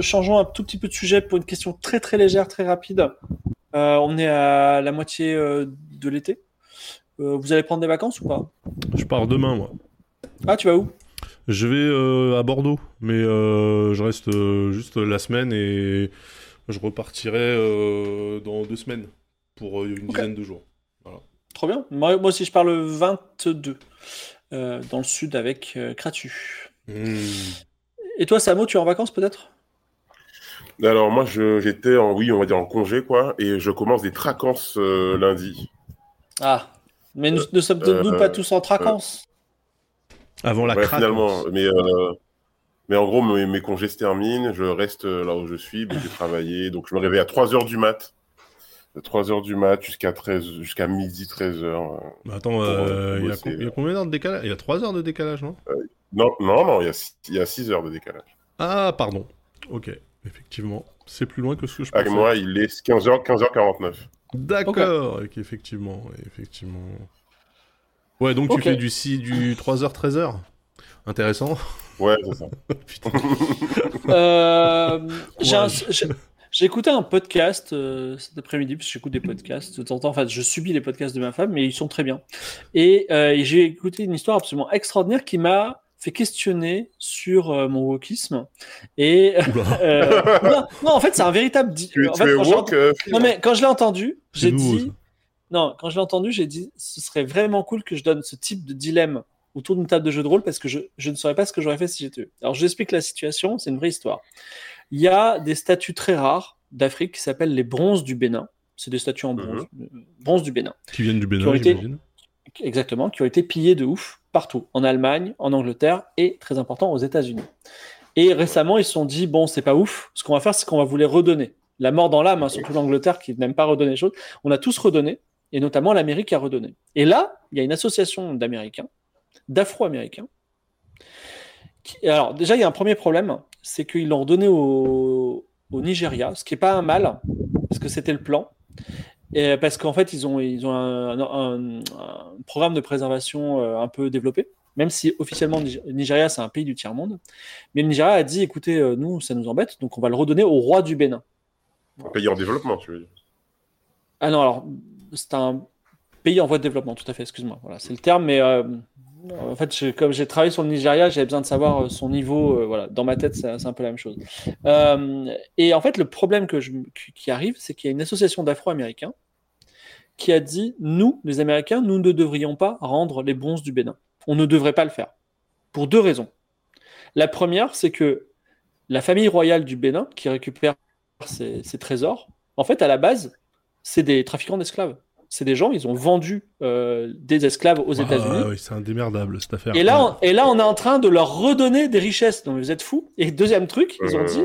changeons un tout petit peu de sujet pour une question très très légère, très rapide. on est à la moitié de l'été. vous allez prendre des vacances ou pas? Je pars demain, moi. Ah, tu vas où? Je vais à Bordeaux, mais je reste juste la semaine et je repartirai dans deux semaines pour une dizaine de jours. Trop bien. Moi, moi aussi, je pars le 22 dans le sud avec Kratu. Hmm. Et toi, Samo, tu es en vacances peut-être? Alors moi, j'étais en, oui, on va dire en congé, quoi, et je commence des tracances euh, lundi. Ah, mais nous ne sommes-nous pas euh, tous en tracances Avant la ouais, Finalement, mais, euh, mais en gros, mes, congés se terminent, je reste là où je suis, j'ai travaillé, donc je me réveille à 3h du mat. 3h du mat jusqu'à 13 jusqu'à midi 13h. attends, il y, a combien d'heures de décalage? Il y a 3 heures de décalage, non? Non, non, non, il y a 6 heures de décalage. Ah, pardon. Ok, effectivement. C'est plus loin que ce que je pensais. Avec moi, il est 15h, 15h49. D'accord, effectivement, effectivement. Ouais, donc tu fais du, du 3h, 13h Intéressant. Ouais, c'est ça. euh, j'ai écouté un podcast euh, cet après-midi, parce que j'écoute des podcasts de temps en temps. Enfin, je subis les podcasts de ma femme, mais ils sont très bien. Et, euh, et j'ai écouté une histoire absolument extraordinaire qui m'a fait questionner sur euh, mon wokisme. Et euh, non, en fait, c'est un véritable. Tu, en fait, quand euh, non, mais quand je l'ai entendu, j'ai dit. Non, quand je l'ai entendu, j'ai dit ce serait vraiment cool que je donne ce type de dilemme autour d'une table de jeu de rôle parce que je, je ne saurais pas ce que j'aurais fait si j'étais eux. Alors, je vous explique la situation, c'est une vraie histoire. Il y a des statues très rares d'Afrique qui s'appellent les bronzes du Bénin. C'est des statues en bronze, mhm. bronze du Bénin. Qui viennent du Bénin, j'imagine. Exactement, qui ont été pillées de ouf partout, en Allemagne, en Angleterre et, très important, aux États-Unis. Et récemment, ils se sont dit, bon, c'est pas ouf, ce qu'on va faire, c'est qu'on va vous les redonner. La mort dans l'âme, hein, surtout l'Angleterre qui n'aime pas redonner les choses, on a tous redonné, et notamment l'Amérique a redonné. Et là, il y a une association d'Américains, d'Afro-Américains. Alors, déjà, il y a un premier problème, c'est qu'ils l'ont redonné au, au Nigeria, ce qui n'est pas un mal, parce que c'était le plan. Et parce qu'en fait, ils ont, ils ont un, programme de préservation euh, un peu développé, même si officiellement Nigeria, c'est un pays du tiers-monde. Mais le Nigeria a dit écoutez, euh, nous, ça nous embête, donc on va le redonner au roi du Bénin. Un pays en développement, tu veux dire Ah non, alors, c'est un pays en voie de développement, tout à fait, excuse-moi. Voilà, c'est le terme, mais euh, en fait, comme j'ai travaillé sur le Nigeria, j'avais besoin de savoir euh, son niveau. Euh, voilà, dans ma tête, c'est un peu la même chose. Euh, et en fait, le problème qui arrive, c'est qu'il y a une association d'Afro-Américains qui a dit nous, les Américains, nous ne devrions pas rendre les bronzes du Bénin. On ne devrait pas le faire pour deux raisons. La première, c'est que la famille royale du Bénin, qui récupère ses, ses trésors, en fait, à la base, c'est des trafiquants d'esclaves c'est des gens, ils ont vendu euh, des esclaves aux ah, États-Unis. Oui, c'est indémerdable cette affaire. Et là, on, et là, on est en train de leur redonner des richesses. Donc vous êtes fous. Et deuxième truc, ils ont dit,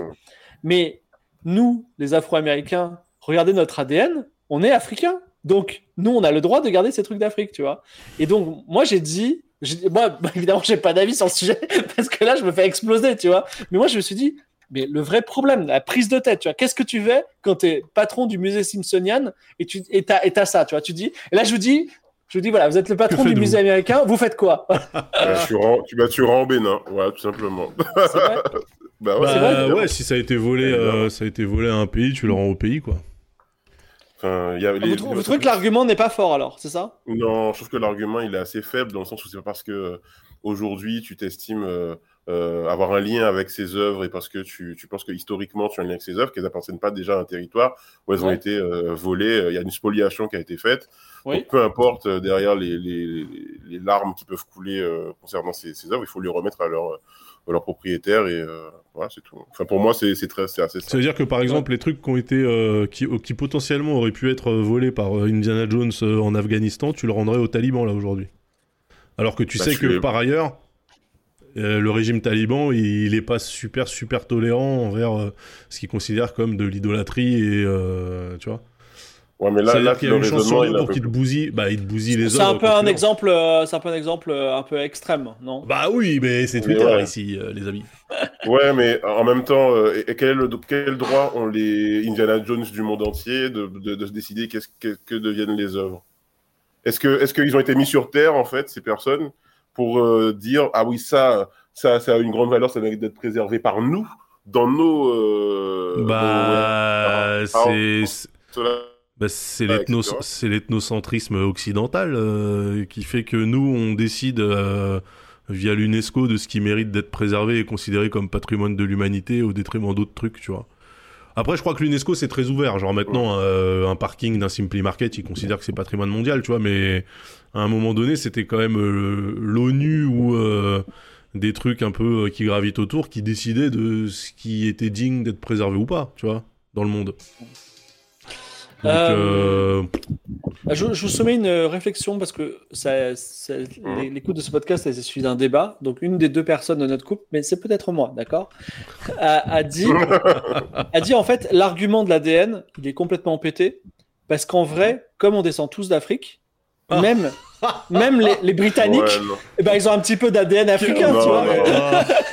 mais nous, les Afro-Américains, regardez notre ADN, on est africains. Donc nous, on a le droit de garder ces trucs d'Afrique, tu vois. Et donc moi, j'ai dit, moi, évidemment, j'ai pas d'avis sur le sujet parce que là, je me fais exploser, tu vois. Mais moi, je me suis dit, mais le vrai problème, la prise de tête, tu vois, qu'est-ce que tu fais quand tu es patron du musée Simpsonian et tu et as, et ça, tu vois, tu dis, et là je vous dis, je vous dis, voilà, vous êtes le patron du musée américain, vous faites quoi? Tu, rends, tu, tu rends en Bénin, voilà, tout simplement. Vrai? Bah ouais, bah, vrai, ouais, si ça a été volé, euh, ça a été volé à un pays, tu le rends au pays, quoi. Enfin, y a les, vous, trouvez que l'argument n'est pas fort alors, c'est ça? Non, je trouve que l'argument il est assez faible dans le sens où c'est pas parce que euh, aujourd'hui tu t'estimes euh, euh, avoir un lien avec ses œuvres et parce que tu, tu penses que historiquement tu as un lien avec ses œuvres, qu'elles n'appartiennent pas déjà à un territoire où elles ont été euh, volées, euh, il y a une spoliation qui a été faite. Donc, peu importe derrière les, les, les, larmes qui peuvent couler concernant ces, ces, œuvres, il faut les remettre à leur, à leur propriétaire et voilà, c'est tout. Enfin, pour moi, c'est très, c'est assez. Ça veut dire que par exemple, les trucs qui ont été, qui, qui potentiellement auraient pu être volés par Indiana Jones en Afghanistan, tu le rendrais aux talibans là aujourd'hui. Alors que tu bah, sais que par ailleurs, euh, le régime taliban, il n'est pas super, super tolérant envers euh, ce qu'il considère comme de l'idolâtrie et. Euh, tu vois. Ouais, mais là, là qu'il y a une chance sur pour qu'il te bousille, bah, il te bousille les C'est un peu un exemple, c'est un peu un exemple un peu extrême, non? Bah oui, mais c'est Twitter ici, les amis. ouais, mais en même temps, et quel, le, quel, droit ont les Indiana Jones du monde entier de, de, de décider qu'est-ce que, que, deviennent les œuvres? Est-ce que, est-ce qu'ils ont été mis sur terre en fait, ces personnes? Pour euh, dire ah oui ça, ça, ça a une grande valeur, ça mérite d'être préservé par nous, dans nos. bah, c'est. Bah, c'est l'ethnocentrisme occidental qui fait que nous, on décide via l'UNESCO de ce qui mérite d'être préservé et considéré comme patrimoine de l'humanité au détriment d'autres trucs, tu vois. Après, je crois que l'UNESCO c'est très ouvert. Genre maintenant, euh, un parking d'un Simply Market, ils considèrent que c'est patrimoine mondial, tu vois. Mais à un moment donné, c'était quand même euh, l'ONU ou euh, des trucs un peu qui gravitent autour qui décidaient de ce qui était digne d'être préservé ou pas, tu vois, dans le monde. Euh, euh, je, vous soumets une réflexion parce que ça, mmh. l'écoute de ce podcast est suivi d'un débat. Donc, une des deux personnes de notre couple, mais c'est peut-être moi, d'accord, a, dit, a dit en fait l'argument de l'ADN, il est complètement pété parce qu'en vrai, comme on descend tous d'Afrique, ah. même même les, les Britanniques, eh ben, ils ont un petit peu d'ADN africain, non, tu vois.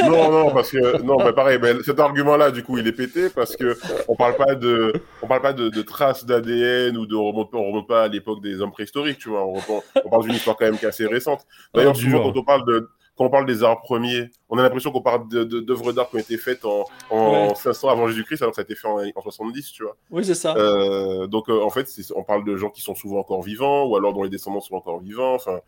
Non, non, parce que non, mais pareil, mais cet argument-là, du coup, il est pété parce que on parle pas de, on parle pas de, de traces d'ADN ou de remonte, on remonte pas à l'époque des hommes préhistoriques, tu vois. On, on parle d'une histoire quand même assez récente. D'ailleurs, ah, souvent, quand on parle de, quand on parle des arts premiers, on a l'impression qu'on parle d'œuvres d'art qui ont été faites en, en 500 avant Jésus-Christ, alors que ça a été fait en, 70, tu vois. Oui, c'est ça. Euh, donc, euh, en fait, on parle de gens qui sont souvent encore vivants, ou alors dont les descendants sont encore vivants. Enfin,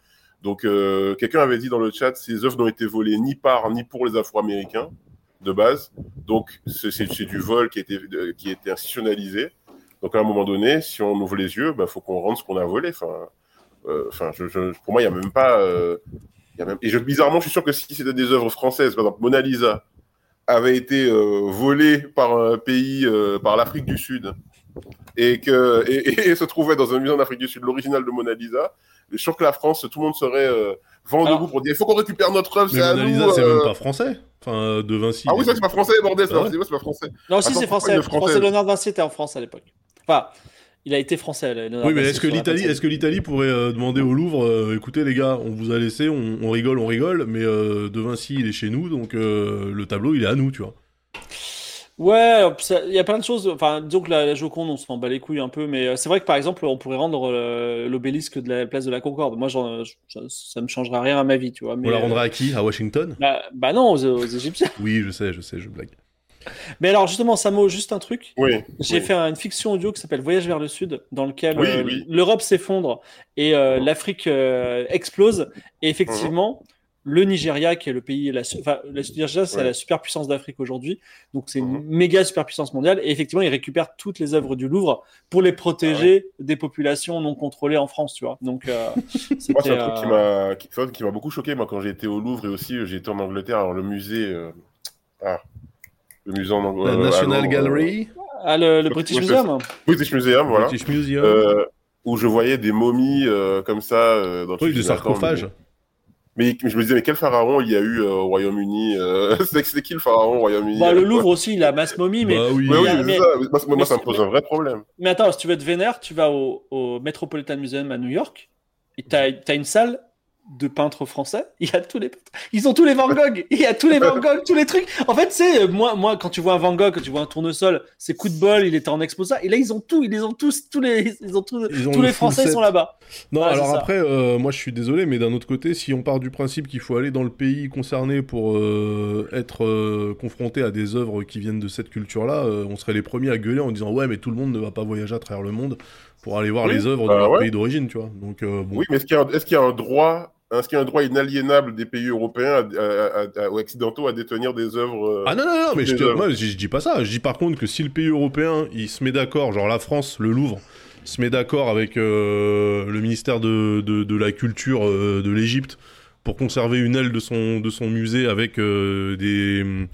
donc, euh, quelqu'un avait dit dans le chat, ces œuvres n'ont été volées ni par ni pour les Afro-Américains de base. Donc, c'est du vol qui a été, qui a été institutionnalisé. Donc, à un moment donné, si on ouvre les yeux, il bah, faut qu'on rende ce qu'on a volé. Enfin, enfin, je, pour moi, il n'y a même pas. Et je, bizarrement, je suis sûr que si c'était des œuvres françaises, par exemple Mona Lisa, avait été euh, volée par un pays, euh, par l'Afrique du Sud, et que et, se trouvait dans un musée en Afrique du Sud, l'original de Mona Lisa, je suis sûr que la France, tout le monde serait euh, vent debout pour dire il faut qu'on récupère notre œuvre, c'est à Mona Lisa, c'est même pas français. Enfin, de Vinci. Ah oui, ça c'est pas français, bordel, ah c'est pas français. Non, si, c'est français. Français, Léonard Vinci était en France à l'époque. Enfin, il a été français. oui, mais est-ce que l'Italie, est-ce que l'Italie pourrait euh, demander au Louvre, euh, écoutez les gars, on vous a laissé, on, rigole, on rigole, mais euh, De Vinci il est chez nous, donc le tableau il est à nous, tu vois. Ouais, il y a plein de choses. Enfin, disons que la, Joconde, on s'en bat les couilles un peu, mais c'est vrai que par exemple, on pourrait rendre l'obélisque de la place de la Concorde. Moi, ça, ça me changera rien à ma vie, tu vois. Mais, on la rendra à qui? À Washington? bah, bah, non, aux Égyptiens. oui, je sais, je sais, je blague. Mais alors justement, Samo, juste un truc. Oui. J'ai fait une fiction audio qui s'appelle Voyage vers le Sud, dans lequel euh, l'Europe s'effondre et euh, l'Afrique euh, explose. Et effectivement, le Nigeria, qui est le pays, la, enfin, le Nigeria, c'est la superpuissance d'Afrique aujourd'hui, donc c'est une mhm. méga superpuissance mondiale. Et effectivement, il récupère toutes les œuvres du Louvre pour les protéger ah des populations non contrôlées en France, tu vois. Donc, c'est un truc qui m'a beaucoup choqué, moi, quand j'ai été au Louvre et aussi j'ai été en Angleterre, alors le musée. Ah, le musée en La National Gallery. Ah, le, British Museum. British Museum, voilà. British Museum. Euh, où je voyais des momies euh, comme ça euh, dans Oui, des sarcophages. Mais, je me disais, mais quel pharaon il y a eu au Royaume-Uni C'est qui le pharaon au Royaume-Uni? Bah, Le Louvre aussi, il a masse momie, mais. Bah, oui, mais, ça. Moi, ça me pose un vrai problème. Mais attends, si tu veux être vénère, tu vas au, au Metropolitan Museum à New York, et tu as, une salle de peintres français, il y a tous les ils ont tous les Van Gogh, il y a tous les Van Gogh, tous les trucs. En fait, c'est moi moi quand tu vois un Van Gogh, quand tu vois un tournesol, c'est coup de bol, il était en expo ça et là ils ont tout, ils les ont tous tous les ils ont tous, tous les Français sont là-bas. Non, alors après euh, moi je suis désolé mais d'un autre côté, si on part du principe qu'il faut aller dans le pays concerné pour euh, être euh, confronté à des œuvres qui viennent de cette culture-là, on serait les premiers à gueuler en disant "Ouais, mais tout le monde ne va pas voyager à travers le monde." pour aller voir les œuvres de bah leur pays d'origine, tu vois. Donc, bon. Oui, mais est-ce qu'il y, y, a un droit est-ce qu'il y a un droit inaliénable des pays européens ou occidentaux à détenir des œuvres euh, Ah non, non, non, mais je, moi, je, dis pas ça. Je dis par contre que si le pays européen, il se met d'accord, genre la France, le Louvre, se met d'accord avec euh, le ministère de, de, la Culture euh, de l'Égypte pour conserver une aile de son, de son musée avec des,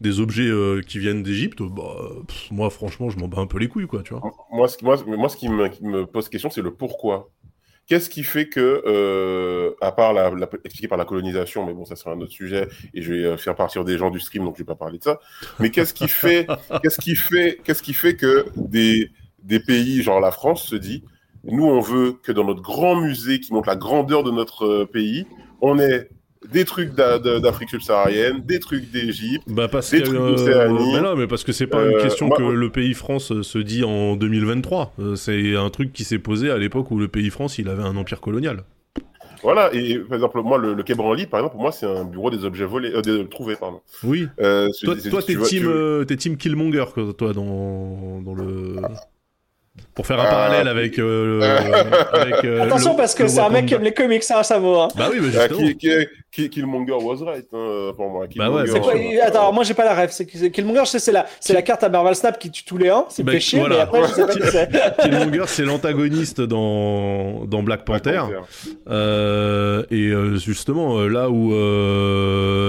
des objets qui viennent d'Égypte, bah, moi franchement, je m'en bats un peu les couilles, quoi, tu vois. Moi, ce, moi, moi, ce qui me, qui me pose question, c'est le pourquoi. Qu'est-ce qui fait que, euh, à part la, expliqué par la colonisation, mais bon, ça sera un autre sujet, et je vais euh, faire partir des gens du stream, donc je vais pas parler de ça. Mais qu'est-ce qui fait, qu'est-ce qui fait, qu'est-ce qui fait que des, des pays, genre la France, se dit, nous, on veut que dans notre grand musée qui montre la grandeur de notre euh, pays, on ait des trucs d'Afrique subsaharienne, des trucs d'Égypte, bah des trucs d'Océanie. mais parce que c'est pas une euh, question que le pays France se dit en 2023. Euh, c'est un truc qui s'est posé à l'époque où le pays France il avait un empire colonial. Voilà, et par exemple, moi, le, le Quai Branly, par exemple, pour moi, c'est un bureau des objets volés, euh, trouvés, pardon. Oui. Euh, toi, t'es team, euh, team Killmonger, toi, dans, dans le. Pour faire un parallèle avec. Euh, avec euh, Attention, parce que c'est un mec qui aime les comics, ça, ça vaut. Hein. Bah oui, mais ah, justement. Qui, Killmonger was right, hein, pour moi. Bah ouais, quoi, Attends, moi j'ai pas la ref. Killmonger, c'est la, c'est la carte à Marvel Snap qui tue tous les uns. C'est bah, chier, mais après, je sais pas qui c'est. Killmonger, c'est l'antagoniste dans, dans Black Panther. Black Panther. Euh, et euh, justement, là où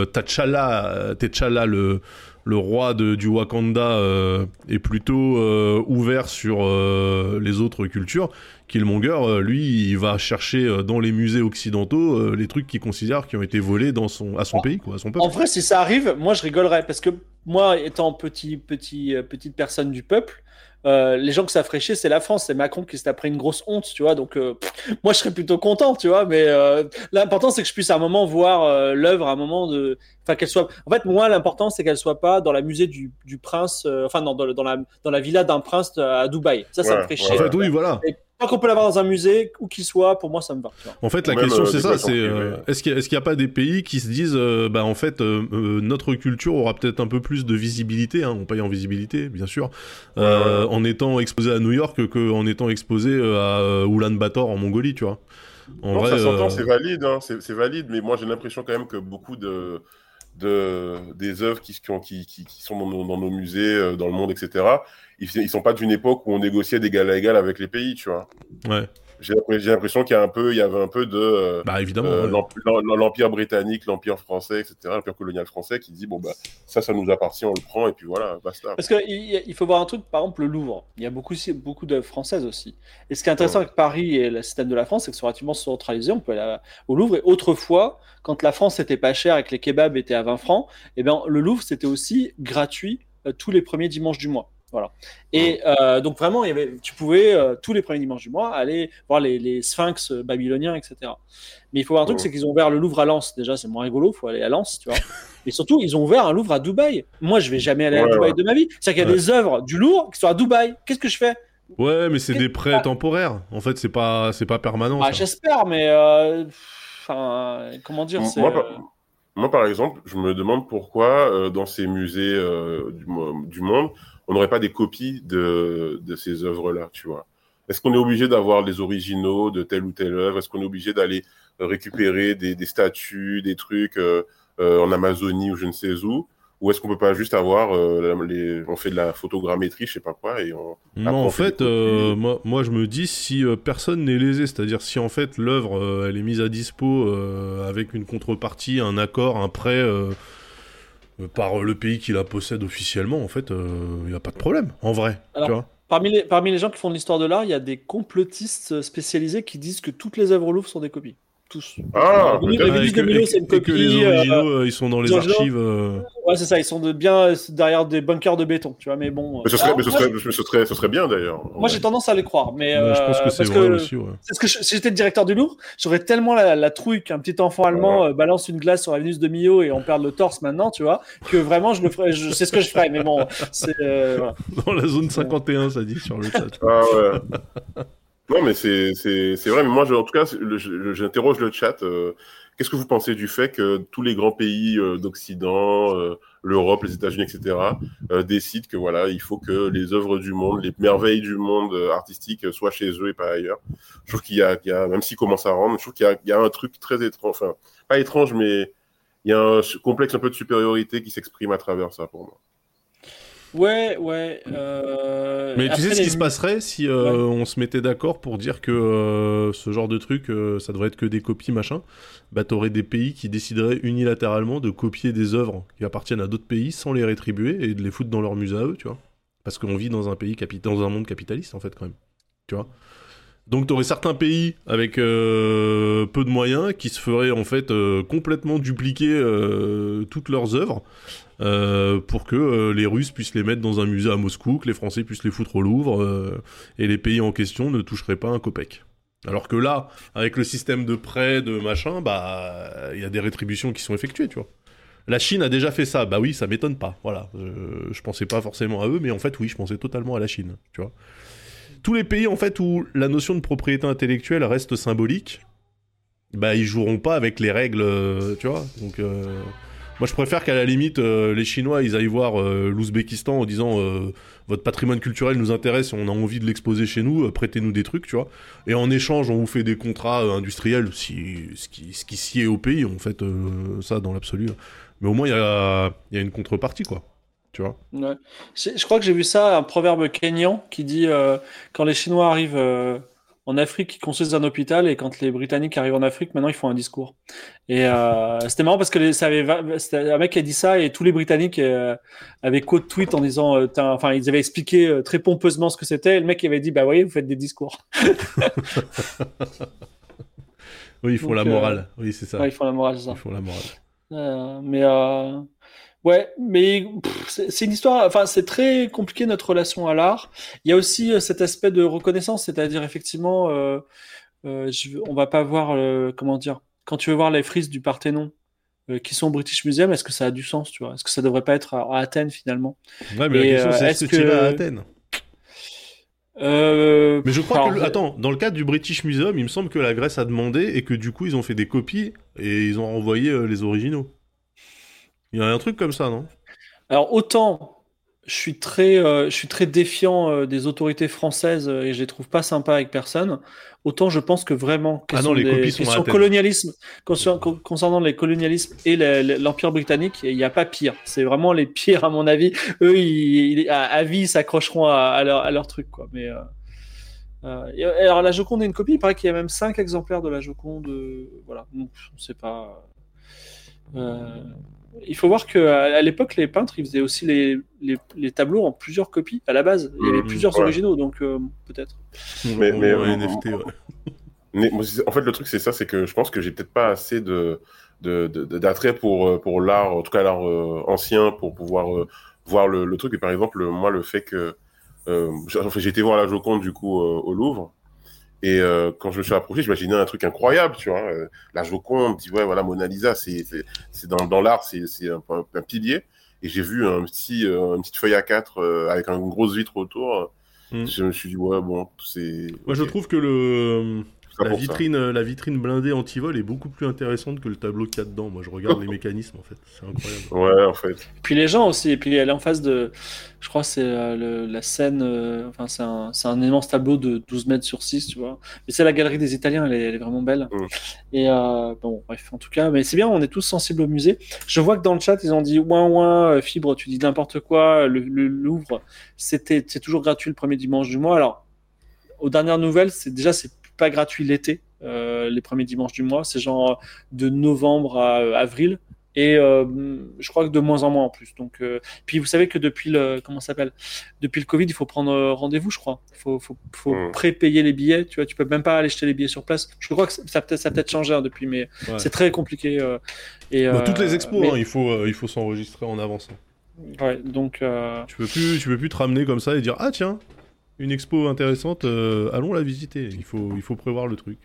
T'Challa, T'Challa, le le roi de, du Wakanda euh, est plutôt euh, ouvert sur euh, les autres cultures, Killmonger, lui, il va chercher dans les musées occidentaux les trucs qu'il considère qui ont été volés dans son, à son pays, quoi, à son peuple. En vrai, si ça arrive, moi je rigolerais parce que moi, étant petit, petit, petite personne du peuple, euh, les gens que ça ferait chier, c'est la France, c'est Macron qui s'est après une grosse honte, tu vois. Donc, euh, moi, je serais plutôt content, tu vois. Mais euh, l'important, c'est que je puisse à un moment voir l'œuvre, à un moment de, enfin, qu'elle soit. En fait, moi, l'important, c'est qu'elle soit pas dans la musée du, du prince, enfin, dans, dans, la, dans la villa d'un prince à Dubaï. Ça, ça me ferait chier. En fait, oui, voilà qu'on peut l'avoir dans un musée, où qu'il soit, pour moi, ça me va. En fait, la question, euh, c'est ça, c'est euh, est-ce qu'il n'y a, pas des pays qui se disent, euh, bah en fait, notre culture aura peut-être un peu plus de visibilité, hein, on paye en visibilité, bien sûr, en étant exposé à New York qu'en étant exposé à Ulaanbaatar en Mongolie, tu vois. En vrai, ça s'entend, c'est valide, hein, c'est valide, mais moi j'ai l'impression quand même que beaucoup de, de des œuvres qui, qui, qui, sont dans nos, musées, dans le monde, etc., ils, sont pas d'une époque où on négociait d'égal à égal avec les pays, tu vois. Ouais. J'ai l'impression qu'il y a un peu, il y avait un peu de euh, bah, évidemment euh, l'empire britannique, l'empire français, etc., l'empire colonial français qui dit bon bah ça, ça nous appartient, on le prend et puis voilà, basta. Parce qu'il il faut voir un truc, par exemple le Louvre, il y a beaucoup beaucoup d'œuvres françaises aussi. Et ce qui est intéressant avec Paris et le système de la France, c'est que c'est relativement centralisé. On peut aller au Louvre et autrefois, quand la France était pas chère et que les kebabs étaient à 20 francs, et eh bien le Louvre c'était aussi gratuit euh, tous les premiers dimanches du mois. Voilà. Et euh, donc vraiment, il y avait, tu pouvais euh, tous les premiers dimanches du mois aller voir les, sphinx babyloniens, etc. Mais il faut voir un truc, c'est qu'ils ont ouvert le Louvre à Lens. Déjà, c'est moins rigolo, il faut aller à Lens, tu vois. Et surtout, ils ont ouvert un Louvre à Dubaï. Moi, je vais jamais aller à Dubaï de ma vie. C'est-à-dire qu'il y a des œuvres du Louvre qui sont à Dubaï. Qu'est-ce que je fais? Ouais, mais c'est des prêts temporaires. En fait, c'est pas, c'est pas permanent. Bah, j'espère, mais euh, comment dire moi, par exemple, je me demande pourquoi dans ces musées du, du monde on n'aurait pas des copies de, de ces œuvres-là, tu vois. Est-ce qu'on est obligé d'avoir les originaux de telle ou telle œuvre? Est-ce qu'on est obligé d'aller récupérer des, des, statues, des trucs euh, euh, en Amazonie ou je ne sais où? Ou est-ce qu'on peut pas juste avoir euh, les... on fait de la photogrammétrie, je sais pas quoi et on Non, en fait, moi, moi je me dis si personne n'est lésé, c'est-à-dire si en fait l'œuvre elle est mise à dispo avec une contrepartie, un accord, un prêt euh, par le pays qui la possède officiellement, en fait, il euh, n'y a pas de problème, en vrai. tu vois parmi, les, parmi les gens qui font de l'histoire de l'art, il y a des complotistes spécialisés qui disent que toutes les œuvres Louvre sont des copies tous. Ah, les de c'est une copie. Que les originaux, euh, ils sont dans les archives. Euh. Ouais, c'est ça, ils sont de bien derrière des bunkers de béton, tu vois, mais bon. Mais ce serait, mais ce serait, ce serait, ce serait bien d'ailleurs. Moi, j'ai tendance à les croire, mais. je pense que c'est vrai aussi, ouais. Parce que si j'étais le directeur du Louvre, j'aurais tellement la, trouille qu'un petit enfant allemand euh, balance une glace sur la Vénus de Mio et on perd le torse maintenant, tu vois, que vraiment, je le ferais, je sais ce que je ferais, mais bon, c'est. Dans la zone 51, ça dit sur le chat. Ah ouais. Non, mais c'est vrai. Mais moi, je, en tout cas, j'interroge le chat. Euh, qu'est-ce que vous pensez du fait que tous les grands pays euh, d'Occident, euh, l'Europe, les États-Unis, etc., décident que voilà, il faut que les œuvres du monde, les merveilles du monde artistique soient chez eux et pas ailleurs. Je trouve qu'il y, a, même s'ils commencent à rendre, je trouve qu'il y, y, a un truc très étrange, enfin, pas étrange, mais il y a un complexe un peu de supériorité qui s'exprime à travers ça pour moi. Ouais, ouais. Euh, Mais tu sais ce qui se passerait si euh, on se mettait d'accord pour dire que euh, ce genre de truc, ça devrait être que des copies, machin? Bah, t'aurais des pays qui décideraient unilatéralement de copier des œuvres qui appartiennent à d'autres pays sans les rétribuer et de les foutre dans leur musée à eux, tu vois? Parce qu'on vit dans un pays dans un monde capitaliste, en fait, quand même. Tu vois? Donc tu aurais certains pays avec peu de moyens qui se feraient en fait complètement dupliquer toutes leurs œuvres euh, pour que euh, les Russes puissent les mettre dans un musée à Moscou, que les Français puissent les foutre au Louvre, euh, et les pays en question ne toucheraient pas un copec. Alors que là, avec le système de prêt, de machin, bah, il y a des rétributions qui sont effectuées, tu vois. La Chine a déjà fait ça, bah oui, ça m'étonne pas, voilà. Je, pensais pas forcément à eux, mais en fait, oui, je pensais totalement à la Chine, tu vois. Tous les pays, en fait, où la notion de propriété intellectuelle reste symbolique, bah ils joueront pas avec les règles, tu vois. Donc moi je préfère qu'à la limite les Chinois ils aillent voir l'Ouzbékistan en disant votre patrimoine culturel nous intéresse, on a envie de l'exposer chez nous, prêtez-nous des trucs, tu vois. Et en échange on vous fait des contrats industriels, si, ce qui ce qui sied au pays, en fait ça dans l'absolu. Mais au moins il y a, y a une contrepartie quoi tu vois. Ouais. Je crois que j'ai vu ça, un proverbe kényan qui dit euh, quand les Chinois arrivent euh, en Afrique, ils construisent un hôpital, et quand les Britanniques arrivent en Afrique, maintenant ils font un discours. Et euh, c'était marrant parce que les, ça avait, un mec qui a dit ça, et tous les Britanniques avaient quote tweet en disant, enfin ils avaient expliqué très pompeusement ce que c'était, et le mec avait dit, bah voyez, vous faites des discours. oui, ils font la morale. Oui, c'est ça. Ouais, ils font la morale, ça. Ils font la morale. mais Ouais, mais c'est une histoire. Enfin, c'est très compliqué notre relation à l'art. Il y a aussi euh, cet aspect de reconnaissance, c'est-à-dire effectivement, euh, euh, je, on va pas voir, euh, comment dire, quand tu veux voir les frises du Parthénon euh, qui sont au British Museum, est-ce que ça a du sens, tu vois? Est-ce que ça devrait pas être à, Athènes finalement? Ouais, mais la question c'est est-ce que, tu vas à Athènes? Euh, mais je crois que, attends, dans le cadre du British Museum, il me semble que la Grèce a demandé et que du coup ils ont fait des copies et ils ont renvoyé les originaux. Il y a un truc comme ça, non? Alors autant je suis très, euh, je suis très défiant euh, des autorités françaises euh, et je les trouve pas sympas avec personne. Autant je pense que vraiment ah non, les copies sont colonialisme, concernant, les colonialismes et l'empire britannique, il n'y a pas pire. C'est vraiment les pires à mon avis. Eux, ils, à, vie, ils s'accrocheront à, leur, à leur truc quoi. Mais alors la Joconde est une copie. Il paraît qu'il y a même cinq exemplaires de la Joconde. voilà, donc on sait pas il faut voir qu'à l'époque, les peintres, ils faisaient aussi les, les, tableaux en plusieurs copies à la base. Il y avait mmh, plusieurs originaux, donc euh, peut-être. Mais, mais, en fait, le truc, c'est ça, c'est que je pense que j'ai peut-être pas assez de d'attrait pour, euh, pour l'art, en tout cas l'art euh, ancien, pour pouvoir voir le, truc. Et par exemple, moi, le fait que j'ai été voir la Joconde du coup au Louvre, et euh, quand je me suis approché, j'imaginais un truc incroyable, tu vois. Euh, la Joconde, dit ouais, voilà, Mona Lisa, c'est dans, dans l'art, c'est un, un, pilier. Et j'ai vu un petit, euh, une petite feuille A4 avec une grosse vitre autour. Hmm. Je me suis dit ouais, bon, c'est. Moi, je trouve que le la vitrine, euh, la vitrine blindée anti-vol est beaucoup plus intéressante que le tableau qu'il y a dedans. Moi, je regarde les mécanismes, en fait. C'est incroyable. Ouais, en fait. puis les gens aussi. Et puis elle est en face de. Je crois c'est euh, la scène. Euh, enfin, c'est un, un, immense tableau de 12 mètres sur 6, tu vois. Mais c'est la galerie des Italiens, elle est, vraiment belle. Mm. Et bon, bref, en tout cas, mais c'est bien, on est tous sensibles au musée. Je vois que dans le chat, ils ont dit ouin ouin, fibre, tu dis n'importe quoi. Le, le Louvre, c'était, c'est toujours gratuit le premier dimanche du mois. Alors, aux dernières nouvelles, c'est déjà c'est pas gratuit l'été, euh, les premiers dimanches du mois. C'est genre de novembre à euh, avril. Et euh, je crois que de moins en moins en plus. Donc, puis vous savez que depuis le comment s'appelle? Depuis le Covid, il faut prendre rendez-vous, je crois. Il faut, faut, faut mmh. pré-payer les billets. Tu vois, tu peux même pas aller acheter les billets sur place. Je crois que ça peut-être ça peut-être changé hein, depuis, mais c'est très compliqué. et bah, toutes les expos, hein, il faut il faut s'enregistrer en avance. Hein. Ouais, donc tu peux plus tu peux plus te ramener comme ça et dire ah tiens une expo intéressante, euh, allons la visiter. Il faut, il faut prévoir le truc.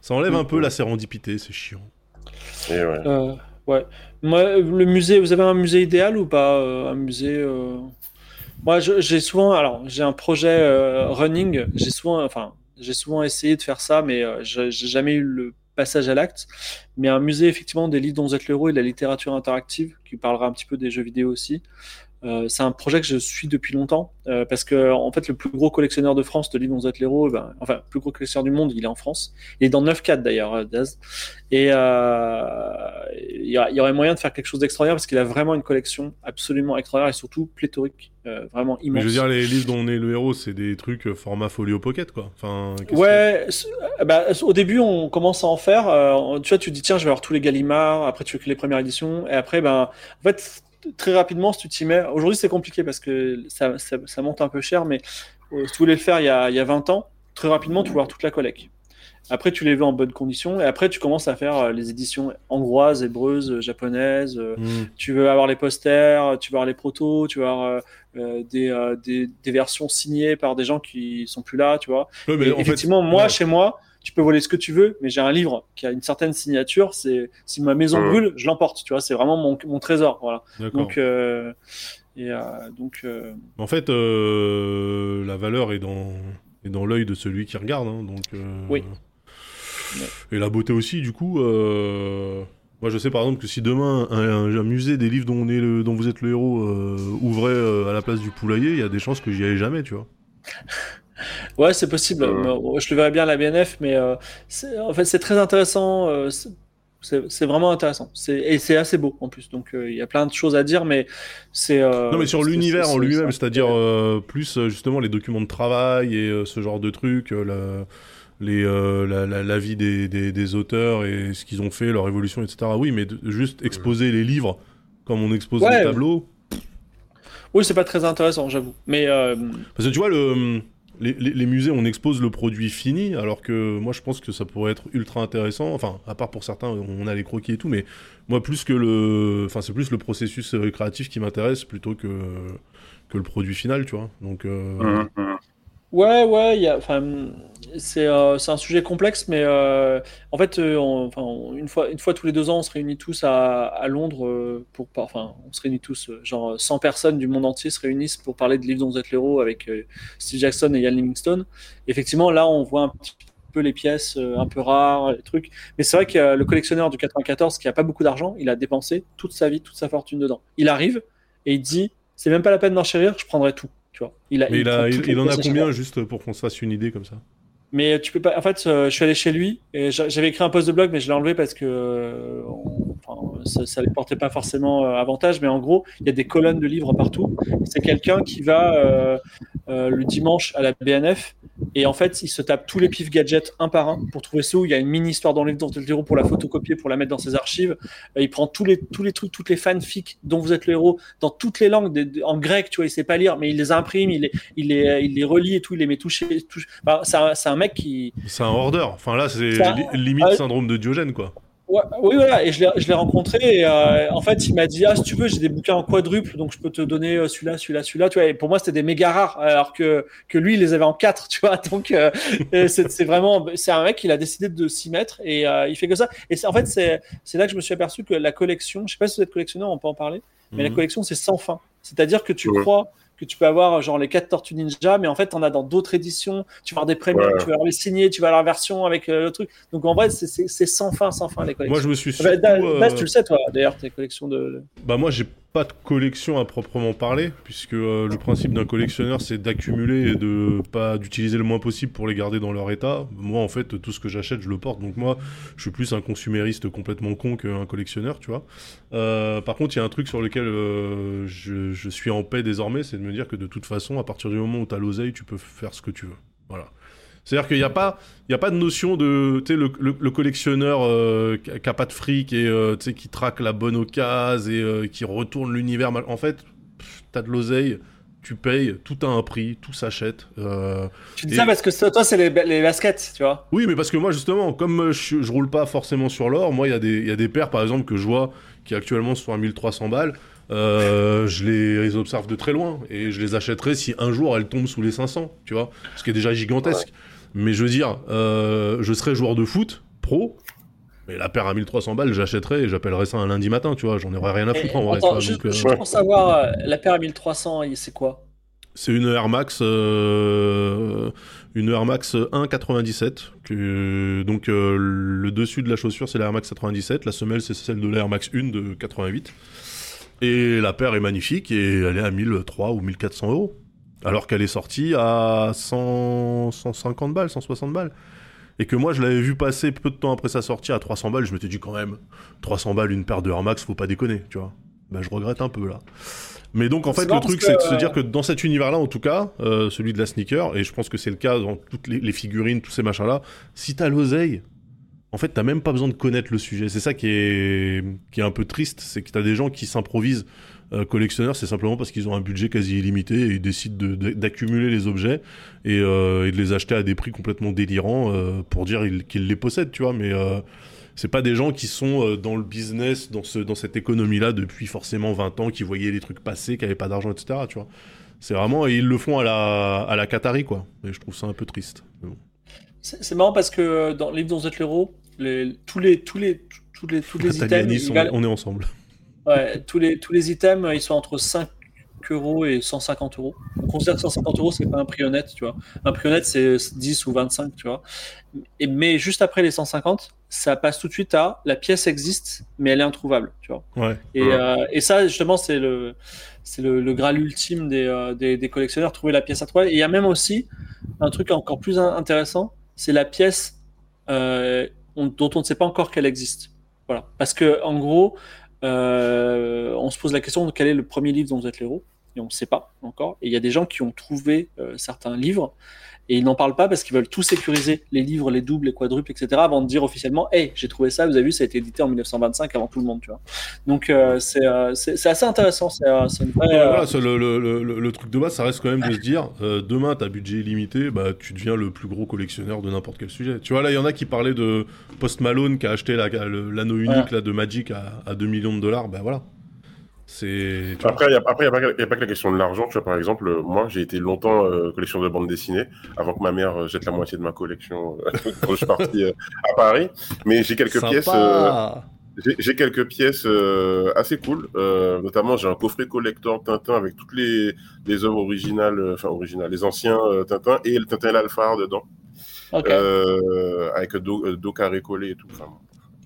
Ça enlève un peu la sérendipité, c'est chiant. ouais. Euh, ouais. Moi, le musée, vous avez un musée idéal ou pas euh, Un musée. Moi, j'ai souvent, alors, j'ai un projet running. J'ai souvent, enfin, j'ai souvent essayé de faire ça, mais j'ai jamais eu le passage à l'acte. Mais un musée, effectivement, des livres dont vous êtes l'héros et de la littérature interactive, qui parlera un petit peu des jeux vidéo aussi. Euh, c'est un projet que je suis depuis longtemps euh, parce que en fait le plus gros collectionneur de France de livres dont l'héros, ben, enfin le plus gros collectionneur du monde, il est en France. Il est dans 9-4 d'ailleurs, euh, Daz. Et il y, y, aurait moyen de faire quelque chose d'extraordinaire parce qu'il a vraiment une collection absolument extraordinaire et surtout pléthorique, vraiment immense. Mais je veux dire, les livres dont on est le héros, c'est des trucs format folio pocket quoi. Enfin, ouais, bah, au début on commence à en faire. tu vois, tu te dis tiens, je vais avoir tous les Gallimard. Après tu fais les premières éditions et après ben en fait très rapidement, si tu t'y mets, aujourd'hui c'est compliqué parce que ça, ça, ça, monte un peu cher, mais euh, si tu voulais le faire il y, a, il y a 20 ans, très rapidement tu vas avoir toute la collecte. Après, tu les veux en bonne condition et après, tu commences à faire euh, les éditions hongroises, hébreuses, euh, japonaises. Mm. Tu veux avoir les posters, tu veux avoir les protos, tu veux avoir des, des, des, versions signées par des gens qui sont plus là, tu vois. effectivement, moi, chez moi, tu peux voler ce que tu veux, mais j'ai un livre qui a une certaine signature. C'est si ma maison brûle, je l'emporte. Tu vois, c'est vraiment mon, mon, trésor. Voilà. Donc, euh, et, euh, donc. Euh, en fait, la valeur est dans est dans l'œil de celui qui regarde. Hein, donc. Oui. Et la beauté aussi, du coup. Euh, moi, je sais par exemple que si demain un, musée des livres dont, on est le, dont vous êtes le héros euh, ouvrait euh, à la place du poulailler, il y a des chances que j'y aille jamais, tu vois. Ouais, c'est possible. Je le verrais bien à la BNF, mais en fait, c'est très intéressant. c'est vraiment intéressant. Et c'est assez beau en plus. Donc, il y a plein de choses à dire, mais c'est. non, mais sur l'univers en lui-même, c'est-à-dire plus justement les documents de travail et ce genre de trucs. La les, euh, la, vie des, des, auteurs et ce qu'ils ont fait, leur évolution, etc. Oui, mais juste exposer les livres comme on expose les tableaux. Oui, c'est pas très intéressant, j'avoue. Mais euh, parce que tu vois le. Les, musées, on expose le produit fini, alors que moi je pense que ça pourrait être ultra intéressant. Enfin, à part pour certains, on a les croquis et tout, mais moi plus que le, enfin c'est plus le processus euh, créatif qui m'intéresse plutôt que le produit final, tu vois. Donc. Mmh, mmh. Ouais, ouais, y a, c'est euh, un sujet complexe, mais euh, en fait, euh, enfin, une, fois, une fois tous les deux ans, on se réunit tous à, à Londres pour, enfin, on se réunit tous, genre 100 personnes du monde entier se réunissent pour parler de livres dont vous êtes l'héros avec Steve Jackson et Ian Livingstone. Effectivement, là, on voit un petit peu les pièces un peu rares, les trucs. Mais c'est vrai que le collectionneur du 94 qui a pas beaucoup d'argent, il a dépensé toute sa vie, toute sa fortune dedans. Il arrive et il dit, c'est même pas la peine d'enchérir, je prendrai tout. Il, a, il, en a combien juste pour qu'on se fasse une idée comme ça? Mais tu peux pas. En fait, euh, je suis allé chez lui et j'avais écrit un post de blog, mais je l'ai enlevé parce que euh, ça, ne portait pas forcément euh, avantage. Mais en gros, il y a des colonnes de livres partout. C'est quelqu'un qui va le dimanche à la BNF et en fait, il se tape tous les pif gadgets un par un pour trouver ceux où il y a une mini histoire dans le livre dont le héros pour la photocopier, pour la mettre dans ses archives. il prend tous les, tous les trucs, toutes les fanfics dont vous êtes le héros dans toutes les langues, en grec, tu vois, il sait pas lire, mais il les imprime, il les, il les, il les relie et tout, il les met touchés. c'est un, mec qui. C'est un hoarder. Enfin là, c'est limite syndrome de Diogène, quoi oui, voilà, et je l'ai rencontré. Et, euh, en fait, il m'a dit Ah, si tu veux, j'ai des bouquins en quadruple, donc je peux te donner euh, celui-là, celui-là, celui-là. Tu vois, et pour moi, c'était des méga rares, alors que, que lui, il les avait en quatre, tu vois. Donc, euh, c'est vraiment, c'est un mec, il a décidé de s'y mettre et il fait que ça. Et en fait, c'est là que je me suis aperçu que la collection, je sais pas si vous êtes collectionneur, on peut en parler, mais la mhm. collection, c'est sans fin. C'est-à-dire que tu crois que tu peux avoir genre les 4 Tortues Ninja, mais en fait, on a dans d'autres éditions. Tu vas avoir des premiers, tu vas avoir les signés, tu vas avoir la version avec euh, le truc. Donc en vrai, c'est sans fin, sans fin les collections. Moi, je me suis surtout, bah, tu le sais, toi, d'ailleurs, tes collections de. Bah, moi, j'ai pas de collection à proprement parler, puisque euh, le principe d'un collectionneur, c'est d'accumuler et de pas d'utiliser le moins possible pour les garder dans leur état. Moi, en fait, tout ce que j'achète, je le porte. Donc moi, je suis plus un consumériste complètement con qu'un collectionneur, tu vois. Euh, par contre, il y a un truc sur lequel euh, je, suis en paix désormais, c'est de me dire que de toute façon, à partir du moment où tu as l'oseille, tu peux faire ce que tu veux. Voilà. C'est-à-dire qu'il n'y a pas, il y a pas de notion de, tu sais, le, le, collectionneur euh, qui n'a pas de fric et euh, tu sais qui traque la bonne occasion et euh, qui retourne l'univers. En fait, tu as de l'oseille, tu payes, tout a un prix, tout s'achète. tu dis ça parce que toi, c'est les, les, baskets, tu vois. Oui, mais parce que moi, justement, comme je, je roule pas forcément sur l'or, moi, il y, a des, y a des paires, par exemple, que je vois qui actuellement sont à 1300 balles. je les, les, observe de très loin et je les achèterai si un jour elles tombent sous les 500, tu vois, ce qui est déjà gigantesque. Mais je veux dire, euh, je serais joueur de foot, pro, mais la paire à 1300 balles, j'achèterais et j'appellerais ça un lundi matin, tu vois. J'en aurais rien à foutre en vrai. Attends, juste, euh, pour savoir, euh, la paire à 1300, c'est quoi? C'est une Air Max, une Air Max 1,97. donc le dessus de la chaussure, c'est la Air Max 97. La semelle, c'est celle de l'Air Max 1 de 88. Et la paire est magnifique et elle est à 1300 ou 1400 euros. Alors qu'elle est sortie à 100, 150 balles, 160 balles. Et que moi, je l'avais vu passer peu de temps après sa sortie à 300 balles. Je m'étais dit quand même, 300 balles, une paire de Air Max, faut pas déconner, tu vois. Ben, je regrette un peu là. Mais donc en fait le truc c'est de se dire que dans cet univers-là en tout cas, euh, celui de la sneaker, et je pense que c'est le cas dans toutes les, figurines, tous ces machins-là, si t'as l'oseille, en fait t'as même pas besoin de connaître le sujet. C'est ça qui est, qui est un peu triste, c'est que t'as des gens qui s'improvisent euh, collectionneurs, c'est simplement parce qu'ils ont un budget quasi illimité et ils décident d'accumuler les objets euh, et, de les acheter à des prix complètement délirants euh, pour dire qu'ils les possèdent, tu vois. Mais c'est pas des gens qui sont dans le business, dans, ce, dans cette économie-là depuis forcément 20 ans, qui voyaient les trucs passer, qui n'avaient pas d'argent, etc. Tu vois. C'est vraiment, et ils le font à la, à la Qatari, quoi. Et je trouve ça un peu triste. C'est marrant parce que dans les livre dont vous êtes l'héros, les, tous les, tous les, tous les, tous les items. on est ensemble. Ouais, tous les, tous les items, ils sont entre 5 5 euros et 150 euros. On considère que 150 euros, c'est pas un prix honnête, tu vois. Un prix honnête, c'est 10 ou 25, tu vois. Et, mais juste après les 150, ça passe tout de suite à la pièce existe, mais elle est introuvable, tu vois. Ouais. Et, euh, et ça, justement, c'est le, c'est le, le, graal ultime des, euh, des, des, collectionneurs, trouver la pièce à trouver. Et il y a même aussi un truc encore plus intéressant, c'est la pièce euh, dont on ne sait pas encore qu'elle existe. Voilà. Parce que, en gros, euh, on se pose la question de quel est le premier livre dont vous êtes l'héros, et on ne sait pas encore. Et il y a des gens qui ont trouvé euh, certains livres, et ils n'en parlent pas parce qu'ils veulent tout sécuriser, les livres, les doubles, les quadruples, etc., avant de dire officiellement, hey, j'ai trouvé ça, vous avez vu, ça a été édité en 1925 avant tout le monde, tu vois. Donc euh, c'est euh, assez intéressant. C'est euh, une vraie, voilà, le, le, le, le, truc de base, ça reste quand même de se dire, demain, ta budget illimité, bah, tu deviens le plus gros collectionneur de n'importe quel sujet. Tu vois, là, il y en a qui parlaient de Post Malone qui a acheté l'anneau unique là, de Magic à, à 2 millions de dollars, bah voilà. Après, il n'y a, a, pas que la question de l'argent. Tu vois, par exemple, moi, j'ai été longtemps euh, collection de bande dessinée avant que ma mère euh, jette la moitié de ma collection euh, quand je suis parti à Paris. Mais j'ai quelques pièces. j'ai quelques pièces assez cool. notamment, j'ai un coffret collector Tintin avec toutes les, les œuvres originales, enfin originales, les anciens Tintin et le Tintin et l'Alphard dedans. avec dos, dos carré collé et tout. Enfin,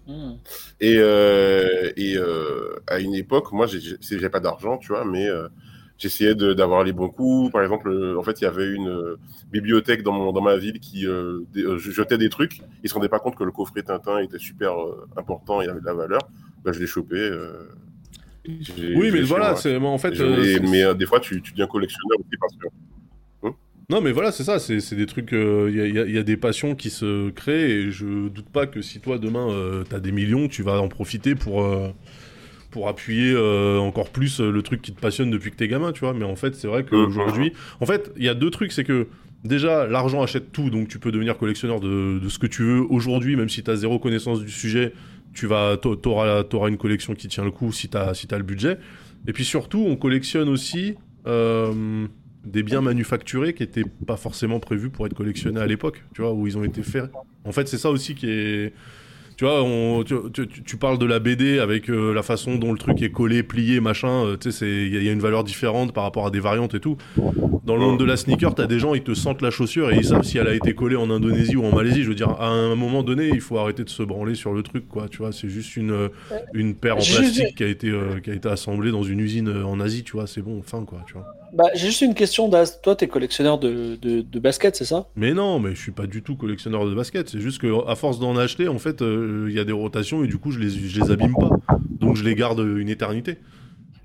Hmm. Et, euh, et euh, à une époque, moi, j'ai pas d'argent, tu vois, mais euh, j'essayais d'avoir les bons coups. Par exemple, en fait, il y avait une bibliothèque dans, mon, dans ma ville qui jetait des trucs. Ils se rendaient pas compte que le coffret Tintin était super important et avait de la valeur. Ben, je l'ai chopé. oui, mais voilà, c'est en fait. mais des fois, tu, tu deviens collectionneur aussi parce que non, mais voilà, c'est ça, c'est des trucs. Il euh, y, a des passions qui se créent et je doute pas que si toi demain euh, t'as des millions, tu vas en profiter pour, euh, pour appuyer encore plus le truc qui te passionne depuis que t'es gamin, tu vois. Mais en fait, c'est vrai qu'aujourd'hui. En fait, il y a deux trucs, c'est que déjà, l'argent achète tout, donc tu peux devenir collectionneur de, ce que tu veux aujourd'hui, même si t'as zéro connaissance du sujet. Tu vas, t'auras, auras une collection qui tient le coup si t'as si as le budget. Et puis surtout, on collectionne aussi des biens manufacturés qui n'étaient pas forcément prévus pour être collectionnés à l'époque, tu vois, où ils ont été faits. En fait, c'est ça aussi qui est. Tu vois, on, tu, parles de la BD avec euh, la façon dont le truc est collé, plié, machin. Euh, tu sais, il y, a une valeur différente par rapport à des variantes et tout. Dans le monde de la sneaker, t'as des gens, ils te sentent la chaussure et ils savent si elle a été collée en Indonésie ou en Malaisie. Je veux dire, à un moment donné, il faut arrêter de se branler sur le truc, quoi. Tu vois, c'est juste une, une paire en plastique qui a été, euh, qui a été assemblée dans une usine en Asie, tu vois. C'est bon, fin, quoi, tu vois. Bah, j'ai juste une question, Daz. Toi, t'es collectionneur de, de, de basket, c'est ça? Mais non, mais je suis pas du tout collectionneur de basket. C'est juste que à force d'en acheter, en fait, euh, il y a des rotations et du coup, je les, je les abîme pas. Donc, je les garde une éternité.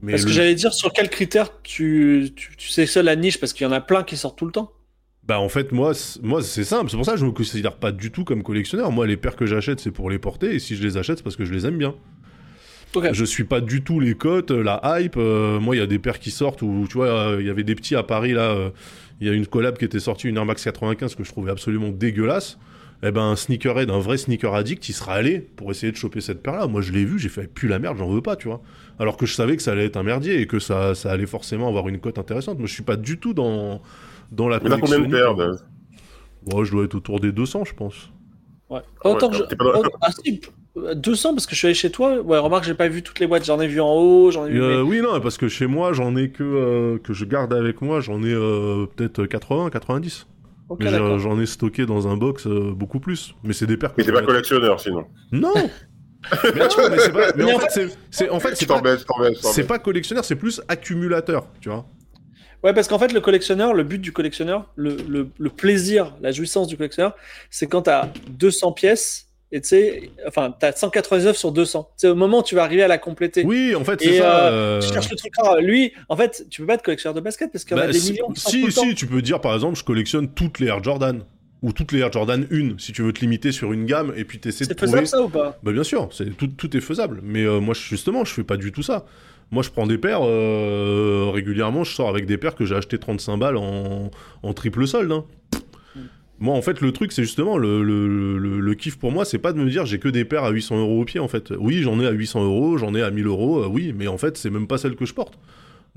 Mais parce que j'allais dire, sur quels critères tu, tu, tu sais ça la niche? Parce qu'il y en a plein qui sortent tout le temps. Bah en fait moi moi c'est simple c'est pour ça que je me considère pas du tout comme collectionneur moi les paires que j'achète c'est pour les porter et si je les achète c'est parce que je les aime bien je suis pas du tout les cotes, la hype. Euh, moi, il y a des paires qui sortent où, tu vois, euh, il y avait des petits à Paris, là. Euh, il y a une collab qui était sortie, une Air Max 95, que je trouvais absolument dégueulasse. Eh ben, un sneakerhead, un vrai sneaker addict, il sera allé pour essayer de choper cette paire-là. Moi, je l'ai vu, j'ai fait, plus la merde, j'en veux pas, tu vois. Alors que je savais que ça allait être un merdier et que ça, ça allait forcément avoir une cote intéressante. Moi, je suis pas du tout dans, dans la t'as combien de paires Je dois être autour des 200, je pense. Ouais. Autant que je... 200 parce que je suis allé chez toi. Ouais, remarque, j'ai pas vu toutes les boîtes. J'en ai vu en haut, j'en ai vu. Euh, oui, non, parce que chez moi, j'en ai que euh, que je garde avec moi. J'en ai euh, peut-être 80, 90. Mais j'en ai stocké dans un box beaucoup plus. Mais c'est des paires. Mais t'es pas collectionneur sinon. Non. mais, tu vois, mais, pas... mais en, fait, c'est en fait c'est pas, pas collectionneur, c'est plus accumulateur, tu vois. Ouais, parce qu'en fait, le collectionneur, le but du collectionneur, le, le, le plaisir, la jouissance du collectionneur, c'est quand tu as 200 pièces et tu sais, enfin, t'as 189 sur 200. C'est au moment où tu vas arriver à la compléter. Oui, en fait, c'est ça. Euh, tu cherches le truc Lui, en fait, tu peux pas être collectionneur de basket parce qu'il y en a bah, des millions. Si, si, tu peux dire, par exemple, je collectionne toutes les Air Jordan. Ou toutes les Air Jordan 1, si tu veux te limiter sur une gamme et puis t'essaies de trouver... C'est faisable ça ou pas? Bah bien sûr, c'est, tout, tout est faisable. Mais euh, moi, justement, je fais pas du tout ça. Moi, je prends des paires, euh, régulièrement, je sors avec des paires que j'ai acheté 35 balles en, en triple solde. Hein. Moi, en fait, le truc, c'est justement le, le, le, kiff pour moi, c'est pas de me dire j'ai que des paires à 800 euros au pied, en fait. Oui, j'en ai à 800 euros, j'en ai à 1000 euros, euh, oui, mais en fait, c'est même pas celle que je porte.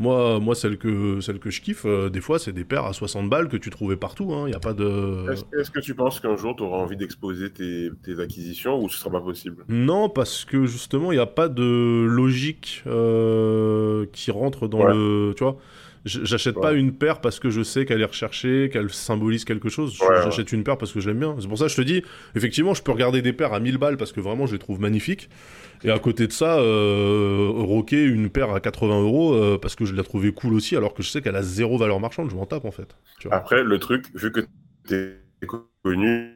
Moi, moi celle, que, celle que je kiffe, euh, des fois, c'est des paires à 60 balles que tu trouvais partout. Il hein. a pas de. Est-ce, que tu penses qu'un jour, tu auras envie d'exposer tes, acquisitions ou ce sera pas possible? Non, parce que justement, il n'y a pas de logique euh, qui rentre dans le. Tu vois J'achète pas une paire parce que je sais qu'elle est recherchée, qu'elle symbolise quelque chose. J'achète une paire parce que je l'aime bien. C'est pour ça que je te dis, effectivement, je peux regarder des paires à 1000 balles parce que vraiment je les trouve magnifiques. Et à côté de ça, euh, rocker une paire à 80 euros euh, parce que je l'ai trouvée cool aussi, alors que je sais qu'elle a zéro valeur marchande, je m'en tape en fait. Après, le truc, vu que tu es connu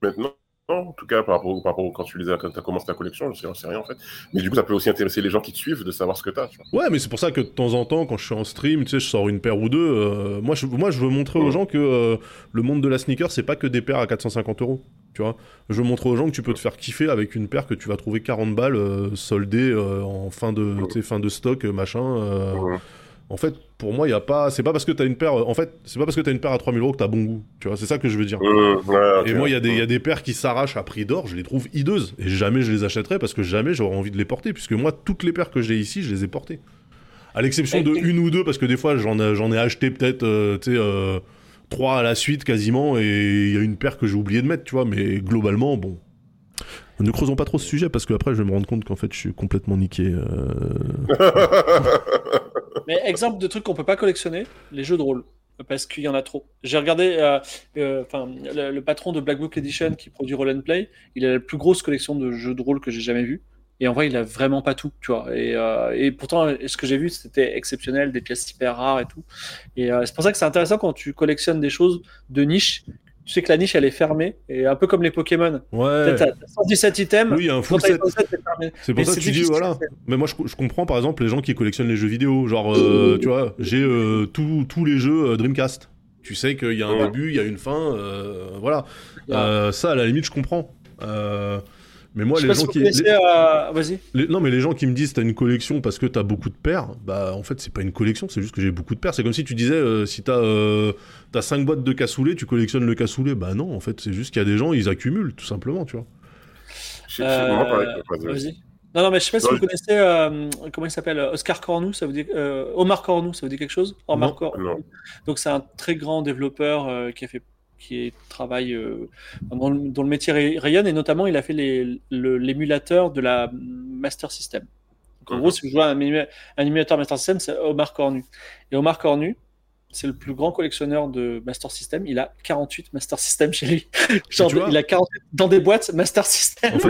maintenant, en tout cas par rapport, par rapport quand tu les as, quand as commencé ta collection, je sais, sais rien en fait. Mais du coup, ça peut aussi intéresser les gens qui te suivent de savoir ce que tu as. Ouais, mais c'est pour ça que de temps en temps, quand je suis en stream, tu sais, je sors une paire ou deux. Euh, moi, je, moi, je veux montrer aux gens que euh, le monde de la sneaker, c'est pas que des paires à 450 euros. Tu vois, je veux montrer aux gens que tu peux te faire kiffer avec une paire que tu vas trouver 40 balles euh, soldée en fin de, fin de stock, machin. En fait, pour moi, il y a pas. C'est pas parce que tu as une paire. En fait, c'est pas parce que tu as une paire à 3000 euros que tu as bon goût. Tu vois, c'est ça que je veux dire. Mmh, et moi, il y, a des, y a des paires qui s'arrachent à prix d'or, je les trouve hideuses. Et jamais je les achèterai parce que jamais j'aurais envie de les porter. Puisque moi, toutes les paires que j'ai ici, je les ai portées. À l'exception de une ou deux, parce que des fois, j'en ai, ai acheté peut-être, euh, tu sais, euh, trois à la suite quasiment. Et il y a une paire que j'ai oublié de mettre, tu vois. Mais globalement, bon. Ne creusons pas trop ce sujet parce que après je vais me rendre compte qu'en fait je suis complètement niqué. Euh. Mais exemple de trucs qu'on peut pas collectionner, les jeux de rôle. Parce qu'il y en a trop. J'ai regardé, euh, euh, le, patron de Black Book Edition qui produit Roll and Play, il a la plus grosse collection de jeux de rôle que j'ai jamais vu. Et en vrai, il a vraiment pas tout, tu vois. Et, et pourtant, ce que j'ai vu, c'était exceptionnel, des pièces hyper rares et tout. Et c'est pour ça que c'est intéressant quand tu collectionnes des choses de niche tu sais que la niche elle est fermée et un peu comme les Pokémon. Ouais. T'as 117 items. Oui, un full set. C'est pour ça que tu dis voilà. Mais moi je, comprends par exemple les gens qui collectionnent les jeux vidéo. Genre, euh, tu vois, j'ai euh, tous les jeux euh, Dreamcast. Tu sais qu'il y a un début, il y a une fin, voilà. ça à la limite je comprends. Mais moi, les gens qui. Vas-y. Non, mais les gens qui me disent t'as une collection parce que t'as beaucoup de paires, bah en fait, c'est pas une collection, c'est juste que j'ai beaucoup de paires. C'est comme si tu disais euh, si t'as euh, as 5 boîtes de cassoulet, tu collectionnes le cassoulet. Bah non, en fait, c'est juste qu'il y a des gens, ils accumulent, tout simplement, tu vois. Euh... Vas-y. Non, non, mais je sais pas si vous connaissez, euh, comment il s'appelle Oscar Cornu, ça veut dire. Omar Cornu, ça veut dire quelque chose? Omar Cornu. Donc, c'est un très grand développeur qui a fait qui travaille euh, dans, le métier rayonne et notamment il a fait l'émulateur de la Master System. en gros, si vous jouez à un, émulateur Master System, c'est Omar Cornu. Et Omar Cornu, c'est le plus grand collectionneur de Master System. Il a 48 Master System chez lui. il a 48 dans des boîtes Master System.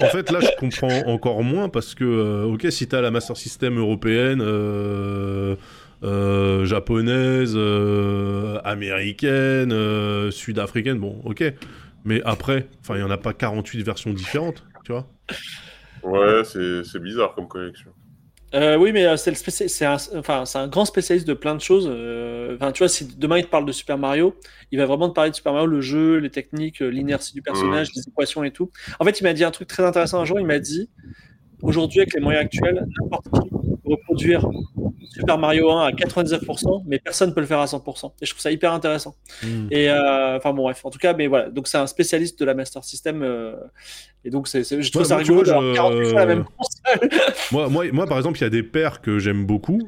En fait, là, je comprends encore moins parce que, euh, ok, si tu as la Master System européenne, euh, euh, japonaise, euh, américaine, euh, sud-africaine, bon, ok. Mais après, enfin, il n'y en a pas 48 versions différentes, tu vois Ouais, c'est bizarre comme collection. oui, mais c'est un, enfin, un grand spécialiste de plein de choses. Enfin, tu vois, si demain il te parle de Super Mario, il va vraiment te parler de Super Mario, le jeu, les techniques, l'inertie du personnage, les équations et tout. En fait, il m'a dit un truc très intéressant un jour. Il m'a dit aujourd'hui, avec les moyens actuels, n'importe qui reproduire Super Mario 1 à 99%, mais personne ne peut le faire à 100%. Et je trouve ça hyper intéressant. Hmm. Et euh, enfin bon, bref, en tout cas, mais voilà. Donc c'est un spécialiste de la Master System. Euh, et donc c'est, je trouve ça rigolo la même console. moi, moi, moi, par exemple, il y a des paires que j'aime beaucoup,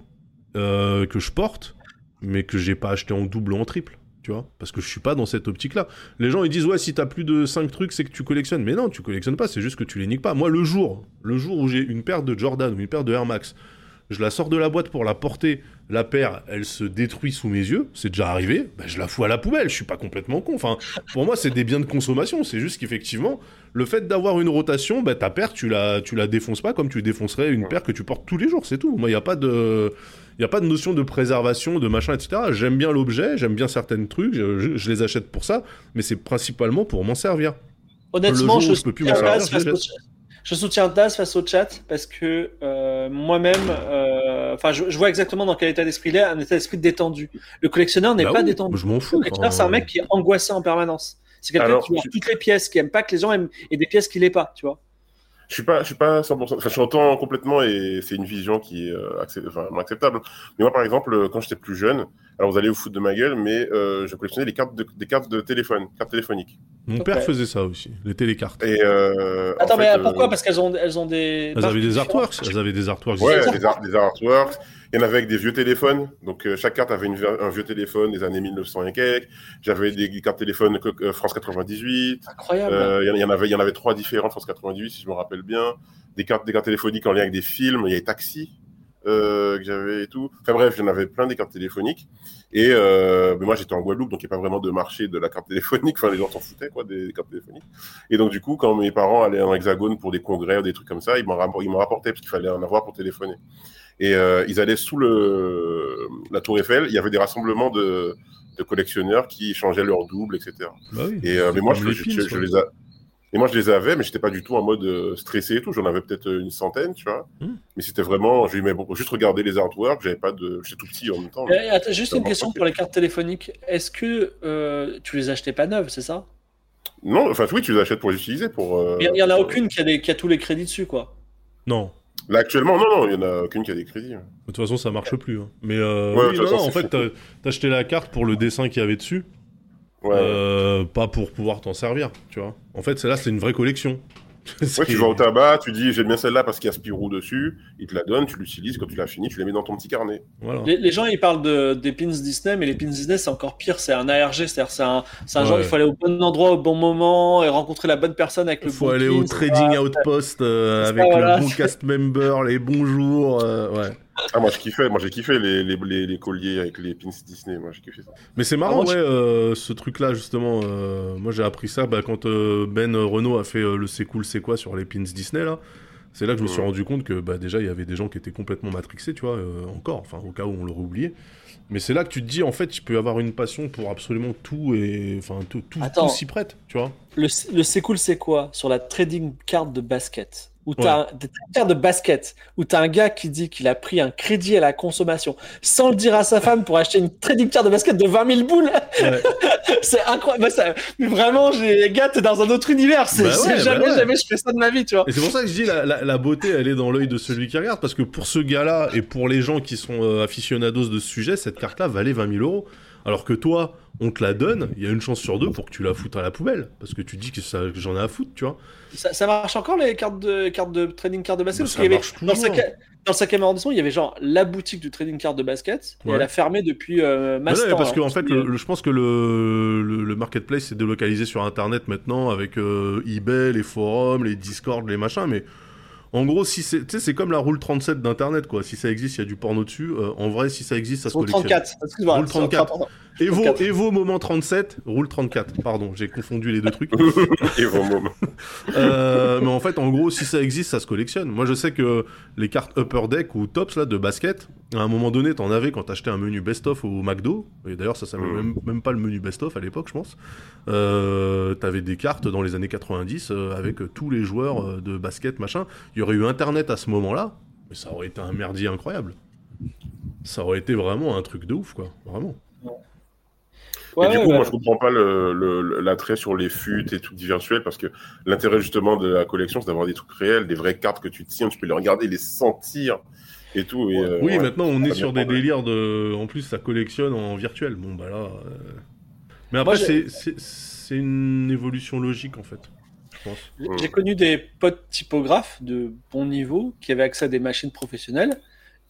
euh, que je porte, mais que j'ai pas acheté en double ou en triple. Tu vois Parce que je suis pas dans cette optique-là. Les gens ils disent ouais si t'as plus de 5 trucs c'est que tu collectionnes. Mais non, tu collectionnes pas, c'est juste que tu les niques pas. Moi le jour, le jour où j'ai une paire de Jordan ou une paire de Air Max je la sors de la boîte pour la porter, la paire, elle se détruit sous mes yeux, c'est déjà arrivé, bah, je la fous à la poubelle, je suis pas complètement con. Enfin, pour moi, c'est des biens de consommation, c'est juste qu'effectivement, le fait d'avoir une rotation, bah, ta paire, tu la, tu la défonces pas comme tu défoncerais une paire que tu portes tous les jours, c'est tout. Moi, il n'y a pas de... Il a pas de notion de préservation, de machin, etc. J'aime bien l'objet, j'aime bien certains trucs, je, les achète pour ça, mais c'est principalement pour m'en servir. Honnêtement, je, peux plus m'en servir, je soutiens Das face au chat parce que euh, moi-même, euh, enfin, je, vois exactement dans quel état d'esprit il est, un état d'esprit détendu. Le collectionneur n'est bah pas détendu. Je m'en fous. Le collectionneur, c'est un mec qui est angoissé en permanence. C'est quelqu'un qui voit toutes les pièces, qui aime pas que les gens aiment, et des pièces qu'il n'ait pas, tu vois. Je suis pas, je suis pas 100%. Enfin, j'entends complètement et c'est une vision qui est euh, acceptable. Mais moi, par exemple, quand j'étais plus jeune, alors vous allez vous foutre de ma gueule, mais euh, je collectionnais les cartes de, des cartes de téléphone, cartes téléphoniques. Mon père faisait ça aussi, les télécartes. Et euh, Attends, mais pourquoi? Parce qu'elles ont, elles ont des. Elles avaient des artworks. Elles avaient des artworks. Ouais, des, des, artworks. Il y en avait avec des vieux téléphones. Donc, euh, chaque carte avait une, un vieux téléphone des années 1900 et quelques. J'avais des cartes téléphones euh, France 98. Incroyable. Euh, il, y en avait, il y en avait trois différents France 98, si je me rappelle bien. Des cartes, des cartes téléphoniques en lien avec des films. Il y avait Taxi. que j'avais et tout. Enfin bref, j'en avais plein des cartes téléphoniques. Et mais moi j'étais en Guadeloupe, donc il n'y a pas vraiment de marché de la carte téléphonique. Enfin les gens s'en foutaient quoi des, cartes téléphoniques. Et donc du coup, quand mes parents allaient en Hexagone pour des congrès ou des trucs comme ça, ils m'en rapportaient parce qu'il fallait en avoir pour téléphoner. Et euh, ils allaient sous le, la Tour Eiffel. Il y avait des rassemblements de, de collectionneurs qui changeaient leur double, etc. Bah oui, et euh, mais moi, je, je, je, les et moi, je les avais, mais j'étais pas du tout en mode euh, stressé et tout. J'en avais peut-être une centaine, tu vois. Hmm. Mais c'était vraiment, j'aimais juste regarder les artworks. J'avais pas de, j'étais tout petit en même temps. Et, attends, juste une question pour les cartes téléphoniques. Est-ce que euh, tu les achetais pas neuves, c'est ça? Non, enfin oui, tu les achètes pour les utiliser. Pour. Il y, en a aucune qui a, des, qui a tous les crédits dessus, quoi. Non. Là, actuellement, non, non, il n'y en a aucune qui a des crédits. De toute façon, ça marche plus. Hein. Mais euh, oui, non, non, en fait, t'as acheté la carte pour le dessin qu'il y avait dessus. Ouais. Euh, pas pour pouvoir t'en servir, tu vois. En fait, celle-là, c'est une vraie collection. ouais, tu vas au tabac, tu dis j'aime bien celle-là parce qu'il y a Spirou dessus, il te la donne, tu l'utilises, quand tu l'as fini, tu la mets dans ton petit carnet. Voilà. Les, gens ils parlent de, des pins Disney, mais les pins Disney c'est encore pire, c'est un ARG, c'est-à-dire c'est un, un genre il faut aller au bon endroit au bon moment et rencontrer la bonne personne avec le Il faut aller au trading outpost euh, avec le bon cast member, les bons jours, euh, ouais. Ah, moi, je kiffais, moi j'ai kiffé les, les, les, colliers avec les pins Disney, moi j'ai kiffé ça. Mais c'est marrant, ah, ouais, euh, ce truc-là, justement. Euh, moi j'ai appris ça bah, quand euh, Ben Renault a fait le C'est cool, c'est quoi sur les pins Disney, là. C'est là que je me suis rendu compte que bah, déjà il y avait des gens qui étaient complètement matrixés, tu vois, encore, enfin au cas où on l'aurait oublié. Mais c'est là que tu te dis, en fait, tu peux avoir une passion pour absolument tout et enfin tout, tout, tout s'y prête, tu vois. Le, le c'est cool, c'est quoi Sur la trading card de basket? Où tu as des cartes de basket, où tu as un gars qui dit qu'il a pris un crédit à la consommation sans le dire à sa femme pour acheter une trading card de basket de 20 000 boules. c'est incroyable. Bah, vraiment, les gars, t'es dans un autre univers. C'est bah jamais, bah jamais je fais ça de ma vie, tu vois. Et c'est pour ça que je dis la, la, beauté, elle est dans l'œil de celui qui regarde, parce que pour ce gars-là et pour les gens qui sont euh, aficionados de ce sujet, cette carte-là valait 20 000 euros. Alors que toi, on te la donne, il y a une chance sur deux pour que tu la foutes à la poubelle. Parce que tu dis que, j'en ai à foutre, tu vois. Ça, marche encore les cartes de, cartes de trading card de basket? Bah, ça marche dans, le 5 arrondissement, il y avait genre la boutique du trading card de basket et elle a fermé depuis euh, parce qu'en en fait, je pense que le, le, marketplace est délocalisé sur internet maintenant avec euh, eBay, les forums, les Discord, les machins, mais en gros, si c'est, c'est comme la roule 37 d'internet, quoi. Si ça existe, il y a du porno dessus. Euh, en vrai, si ça existe, ça se collectionne. 34, excuse-moi. Roule 34. Evo, Evo moment 37, roule 34. Pardon, j'ai confondu les deux trucs. Evo moment. euh, mais en fait, en gros, si ça existe, ça se collectionne. Moi, je sais que les cartes Upper Deck ou Tops là de basket, à un moment donné, t'en avais quand t'achetais un menu best-of au McDo. Et d'ailleurs, ça s'appelait même, même, pas le menu best-of à l'époque, je pense. Euh, t'avais des cartes dans les années 90 euh, avec tous les joueurs de basket, machin. Il y aurait eu Internet à ce moment-là, mais ça aurait été un merdier incroyable. Ça aurait été vraiment un truc de ouf, quoi. Vraiment. Et du coup, moi, je comprends pas l'attrait sur les fûts et tout virtuel parce que l'intérêt justement de la collection, c'est d'avoir des trucs réels, des vraies cartes que tu tiens, tu peux les regarder, les sentir et tout. Euh, oui, maintenant, on est sur des délires de. En plus, ça collectionne en virtuel. Bon, bah là. Euh, mais après, c'est une évolution logique en fait. J'ai connu des potes typographes de bon niveau qui avaient accès à des machines professionnelles.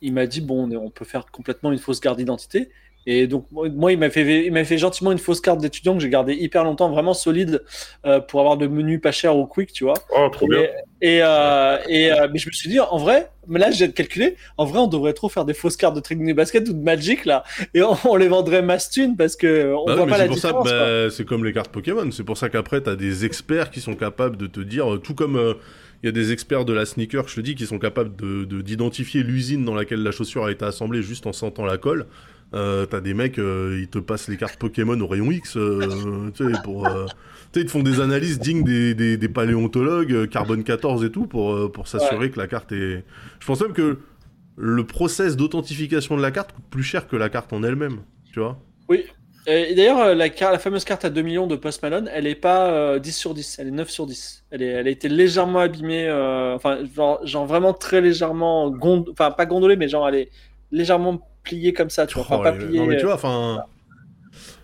Il m'a dit bon, on peut faire complètement une fausse garde d'identité. Et donc, moi, il m'a fait, il m'a fait gentiment une fausse carte d'étudiant que j'ai gardée hyper longtemps, vraiment solide, euh, pour avoir de menus pas chers au quick, tu vois. Oh, trop bien. Et, euh, et euh, mais je me suis dit, en vrai, mais là, j'ai calculé, en vrai, on devrait trop faire des fausses cartes de de basket ou de Magic, là. Et on, les vendrait mass thune parce que on bah voit pas la différence. Bah, c'est comme les cartes Pokémon. C'est pour ça qu'après, tu as des experts qui sont capables de te dire, tout comme il y a des experts de la sneaker, je te dis, qui sont capables de d'identifier l'usine dans laquelle la chaussure a été assemblée juste en sentant la colle. Euh, t'as des mecs, euh, ils te passent les cartes Pokémon au rayon X, euh, tu sais, pour, ils te font des analyses dignes des, des, paléontologues, carbone 14 et tout, pour, pour s'assurer que la carte est. Je pense même que le process d'authentification de la carte coûte plus cher que la carte en elle-même, tu vois. Oui. Et d'ailleurs, la, la, fameuse carte à 2 millions de Post Malone, elle est pas 10 sur 10, elle est 9 sur 10. Elle, est, elle a été légèrement abîmée, enfin, genre, genre, vraiment très légèrement, enfin, pas gondolée, mais genre, elle est légèrement plié comme ça, tu vois. Enfin, pas oh, plié, non, mais tu vois, enfin.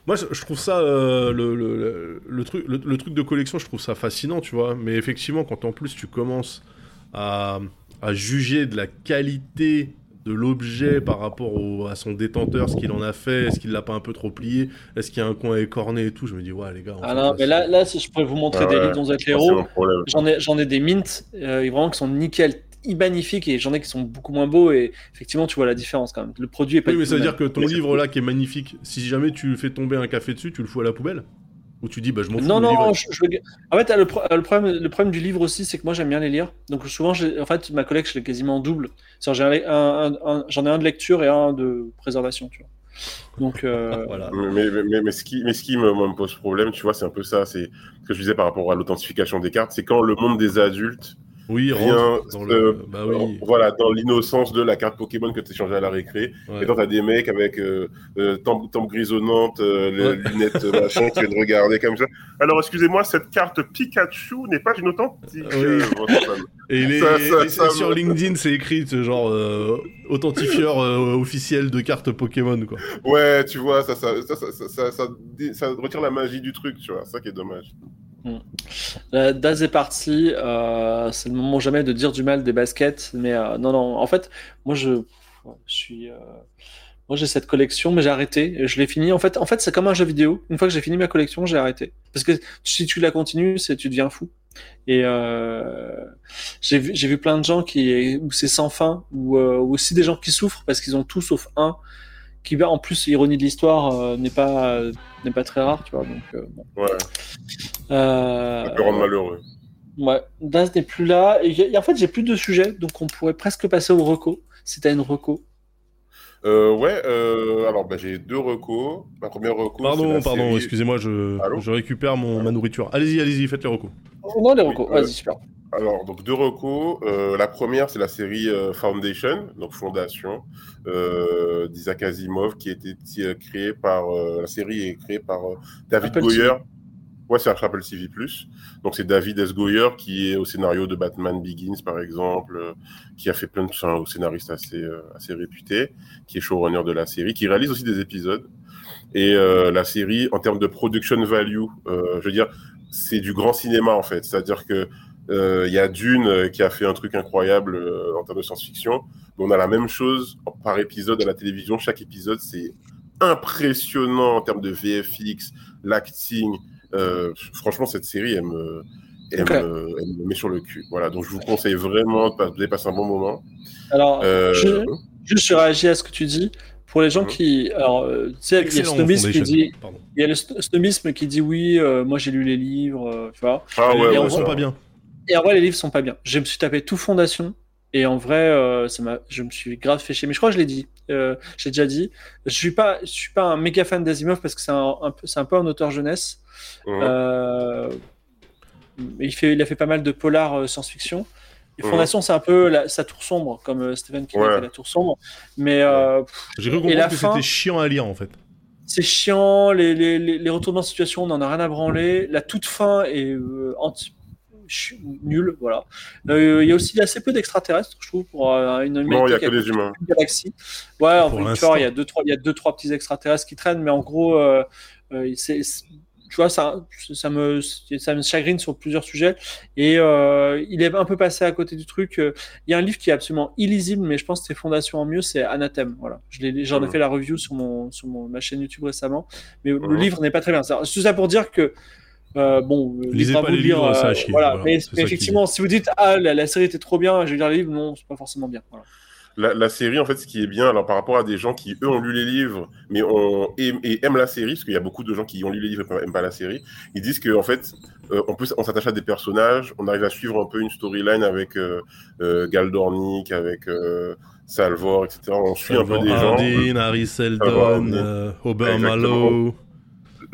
Moi, je, trouve ça, euh, le, le, le, truc, le, truc de collection, je trouve ça fascinant, tu vois. Mais effectivement, quand en plus tu commences à, à juger de la qualité de l'objet par rapport à son détenteur, ce qu'il en a fait, est-ce qu'il l'a pas un peu trop plié, est-ce qu'il y a un coin écorné et tout. Je me dis, ouais, les gars. Ah non, mais là, là, si je pourrais vous montrer ah des livres dont vous êtes héros, j'en ai, j'en ai des mints, euh, vraiment qui sont nickel, magnifiques, et j'en ai qui sont beaucoup moins beaux, et effectivement, tu vois la différence quand même. Le produit est pas. Oui, mais ça veut dire que ton livre là qui est magnifique, si jamais tu fais tomber un café dessus, tu le fous à la poubelle? Ou tu dis, bah, je m'en fous. Non, non, je, en fait, le, problème, le problème du livre aussi, c'est que moi, j'aime bien les lire. Donc, souvent, en fait, ma collègue, je l'ai quasiment en double. J'en ai un, de lecture et un de préservation, tu vois. Donc, euh, voilà. Mais, mais, mais, ce qui, mais ce qui me, me pose problème, tu vois, c'est un peu ça. C'est ce que je disais par rapport à l'authentification des cartes. C'est quand le monde des adultes oui, rien dans le... bah oui. voilà, dans l'innocence de la carte Pokémon que tu échangeais à la récré. Et quand t'as des mecs avec euh, euh, tempe, grisonnante, euh, les lunettes machin, qui viennent regarder comme ça. Alors, excusez-moi, cette carte Pikachu n'est pas une authentique. Euh, et, les, sur LinkedIn, c'est écrit genre authentifieur officiel de cartes Pokémon, quoi. Ouais, tu vois, ça ça ça, ça, ça, ça retire la magie du truc, tu vois. Ça qui est dommage. Mm. Daz est parti. Euh, c'est le moment jamais de dire du mal des baskets. Mais euh, non, non. En fait, moi, je, je suis. Euh, moi, j'ai cette collection, mais j'ai arrêté. Je l'ai fini. En fait, en fait c'est comme un jeu vidéo. Une fois que j'ai fini ma collection, j'ai arrêté. Parce que si tu la continues, c'est tu deviens fou. Et j'ai vu, vu plein de gens qui où c'est sans fin, ou aussi des gens qui souffrent parce qu'ils ont tout sauf un qui en plus ironie de l'histoire euh, n'est pas n'est pas très rare tu vois donc euh, bon. ouais. Euh, ça peut rendre malheureux. Ouais. Daz n'est plus là et, en fait j'ai plus de sujets donc on pourrait presque passer au reco. Si t'as une reco ouais, alors bah, j'ai deux recos. Ma première reco. Pardon, pardon, excusez-moi, je, je récupère mon, ma nourriture. Allez-y, allez-y, faites les recos. Non, les recos, vas-y, super. Alors, donc deux recos. Euh, la première, c'est la série euh, Foundation, donc Fondation, euh, d'Isaac Asimov, qui a été créée par. la série est créée par David Goyer. Ouais, c'est Apple TV+. Donc c'est David S. Goyer qui est au scénario de Batman Begins, par exemple, qui a fait plein de enfin, au scénariste assez, assez réputé, qui est showrunner de la série, qui réalise aussi des épisodes. Et la série, en termes de production value, je veux dire, c'est du grand cinéma en fait. C'est-à-dire que il euh, y a Dune euh, qui a fait un truc incroyable euh, en termes de science-fiction. On a la même chose par épisode à la télévision. Chaque épisode, c'est impressionnant en termes de VFX, l'acting. Franchement, cette série, elle me, elle, me, met sur le cul. Voilà, donc je vous conseille vraiment de passer un bon moment. Alors, je, juste je réagis à ce que tu dis. Pour les gens mhm. qui. Alors, tu sais, il y a le snobisme qui dit. Il y a le snobisme qui dit oui, moi j'ai lu les livres, tu vois. Ah ouais, ouais, sont pas bien. Et en vrai, les livres sont pas bien. Je me suis tapé tout Fondation. Et en vrai, euh, ça m'a, je me suis grave fait chier. Mais je crois que je l'ai dit. Euh, j'ai déjà dit. Je suis pas, je suis pas un méga fan d'Asimov parce que c'est un, peu, c'est un peu un auteur jeunesse. Euh, il fait, il a fait pas mal de polar euh, science-fiction. Et Fondation, c'est un peu la, sa tour sombre, comme euh, Stephen King a fait la tour sombre. Mais j'ai cru comprendre que c'était chiant à lire en fait. C'est chiant, les, les, les, retournements de situation, on n'en a rien à branler. La toute fin est anti nul. Voilà. Euh, il y a aussi assez peu d'extraterrestres, je trouve, pour euh, une Non, il y a que des humains. galaxie. Ouais, en il y a deux trois, il y a deux trois petits extraterrestres qui traînent, mais en gros, euh, c'est tu vois, ça, ça, me, ça me chagrine sur plusieurs sujets. Et il est un peu passé à côté du truc. Il y a un livre qui est absolument illisible, mais je pense que c'est fondation en mieux, c'est Anathème. Voilà. J'en ai, fait la review sur, mon, sur mon, ma chaîne YouTube récemment. Mais le livre n'est pas très bien. C'est tout ça pour dire que euh, bon, euh, lisez pas les livres, ça euh, voilà. Mais, effectivement, si vous dites ah la, série était trop bien, je vais lire les livres, non, c'est pas forcément bien. La, série, en fait, ce qui est bien, alors par rapport à des gens qui eux ont lu les livres, mais ont, et, aiment la série, parce qu'il y a beaucoup de gens qui ont lu les livres et n'aiment pas la série, ils disent qu'en en fait, on peut, on s'attache à des personnages, on arrive à suivre un peu une storyline avec Gal Dornick, avec Salvor, etc. On suit un peu des gens. Harry Seldon, Robert Malo.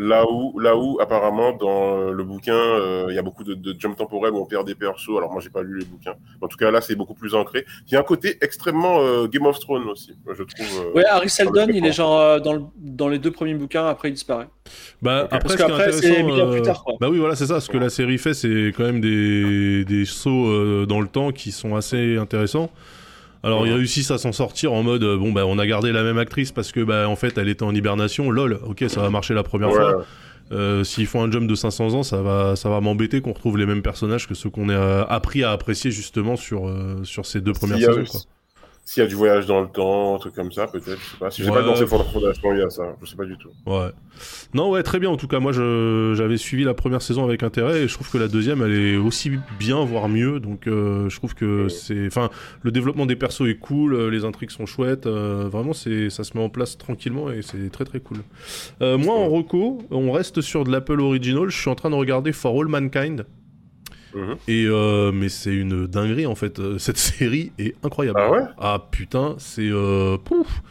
Là où, là où, apparemment, dans euh, le bouquin, euh, il y a beaucoup de, de jump temporels où on perd des persos. Alors, moi, j'ai pas lu les bouquins. En tout cas, là, c'est beaucoup plus ancré. Il y a un côté extrêmement euh, Game of Thrones aussi, je trouve. ouais, Harry Seldon, il est genre dans, dans les deux premiers bouquins, après, il disparaît. Bah, après, Parce c'est bien plus tard. Quoi. Bah oui, voilà, c'est ça. Ce que la série fait, c'est quand même des, des sauts dans le temps qui sont assez intéressants. Alors il réussit à s'en sortir en mode bon bah on a gardé la même actrice parce que bah en fait elle était en hibernation, lol, ok ça va marcher la première fois. Euh, S'ils font un jump de 500 ans, ça va, ça va m'embêter qu'on retrouve les mêmes personnages que ceux qu'on a appris à apprécier justement sur, euh, sur ces deux premières saisons. S'il y a du voyage dans le temps, un truc comme ça, peut-être. Je sais pas. Si j'ai pas lancé Fondation, il y a ça. Je sais pas du tout. Ouais. Non, ouais, très bien. En tout cas, moi, j'avais suivi la première saison avec intérêt et je trouve que la deuxième, elle est aussi bien, voire mieux. Donc, euh, je trouve que c'est. Enfin, le développement des persos est cool, euh, les intrigues sont chouettes. Euh, vraiment, c'est, ça se met en place tranquillement et c'est très très cool. moi, en reco, on reste sur de l'Apple Original. Je suis en train de regarder For All Mankind. Mhm. Et euh, mais c'est une dinguerie en fait. Euh, cette série est incroyable. Ah ouais? Ah putain, c'est euh, pouf.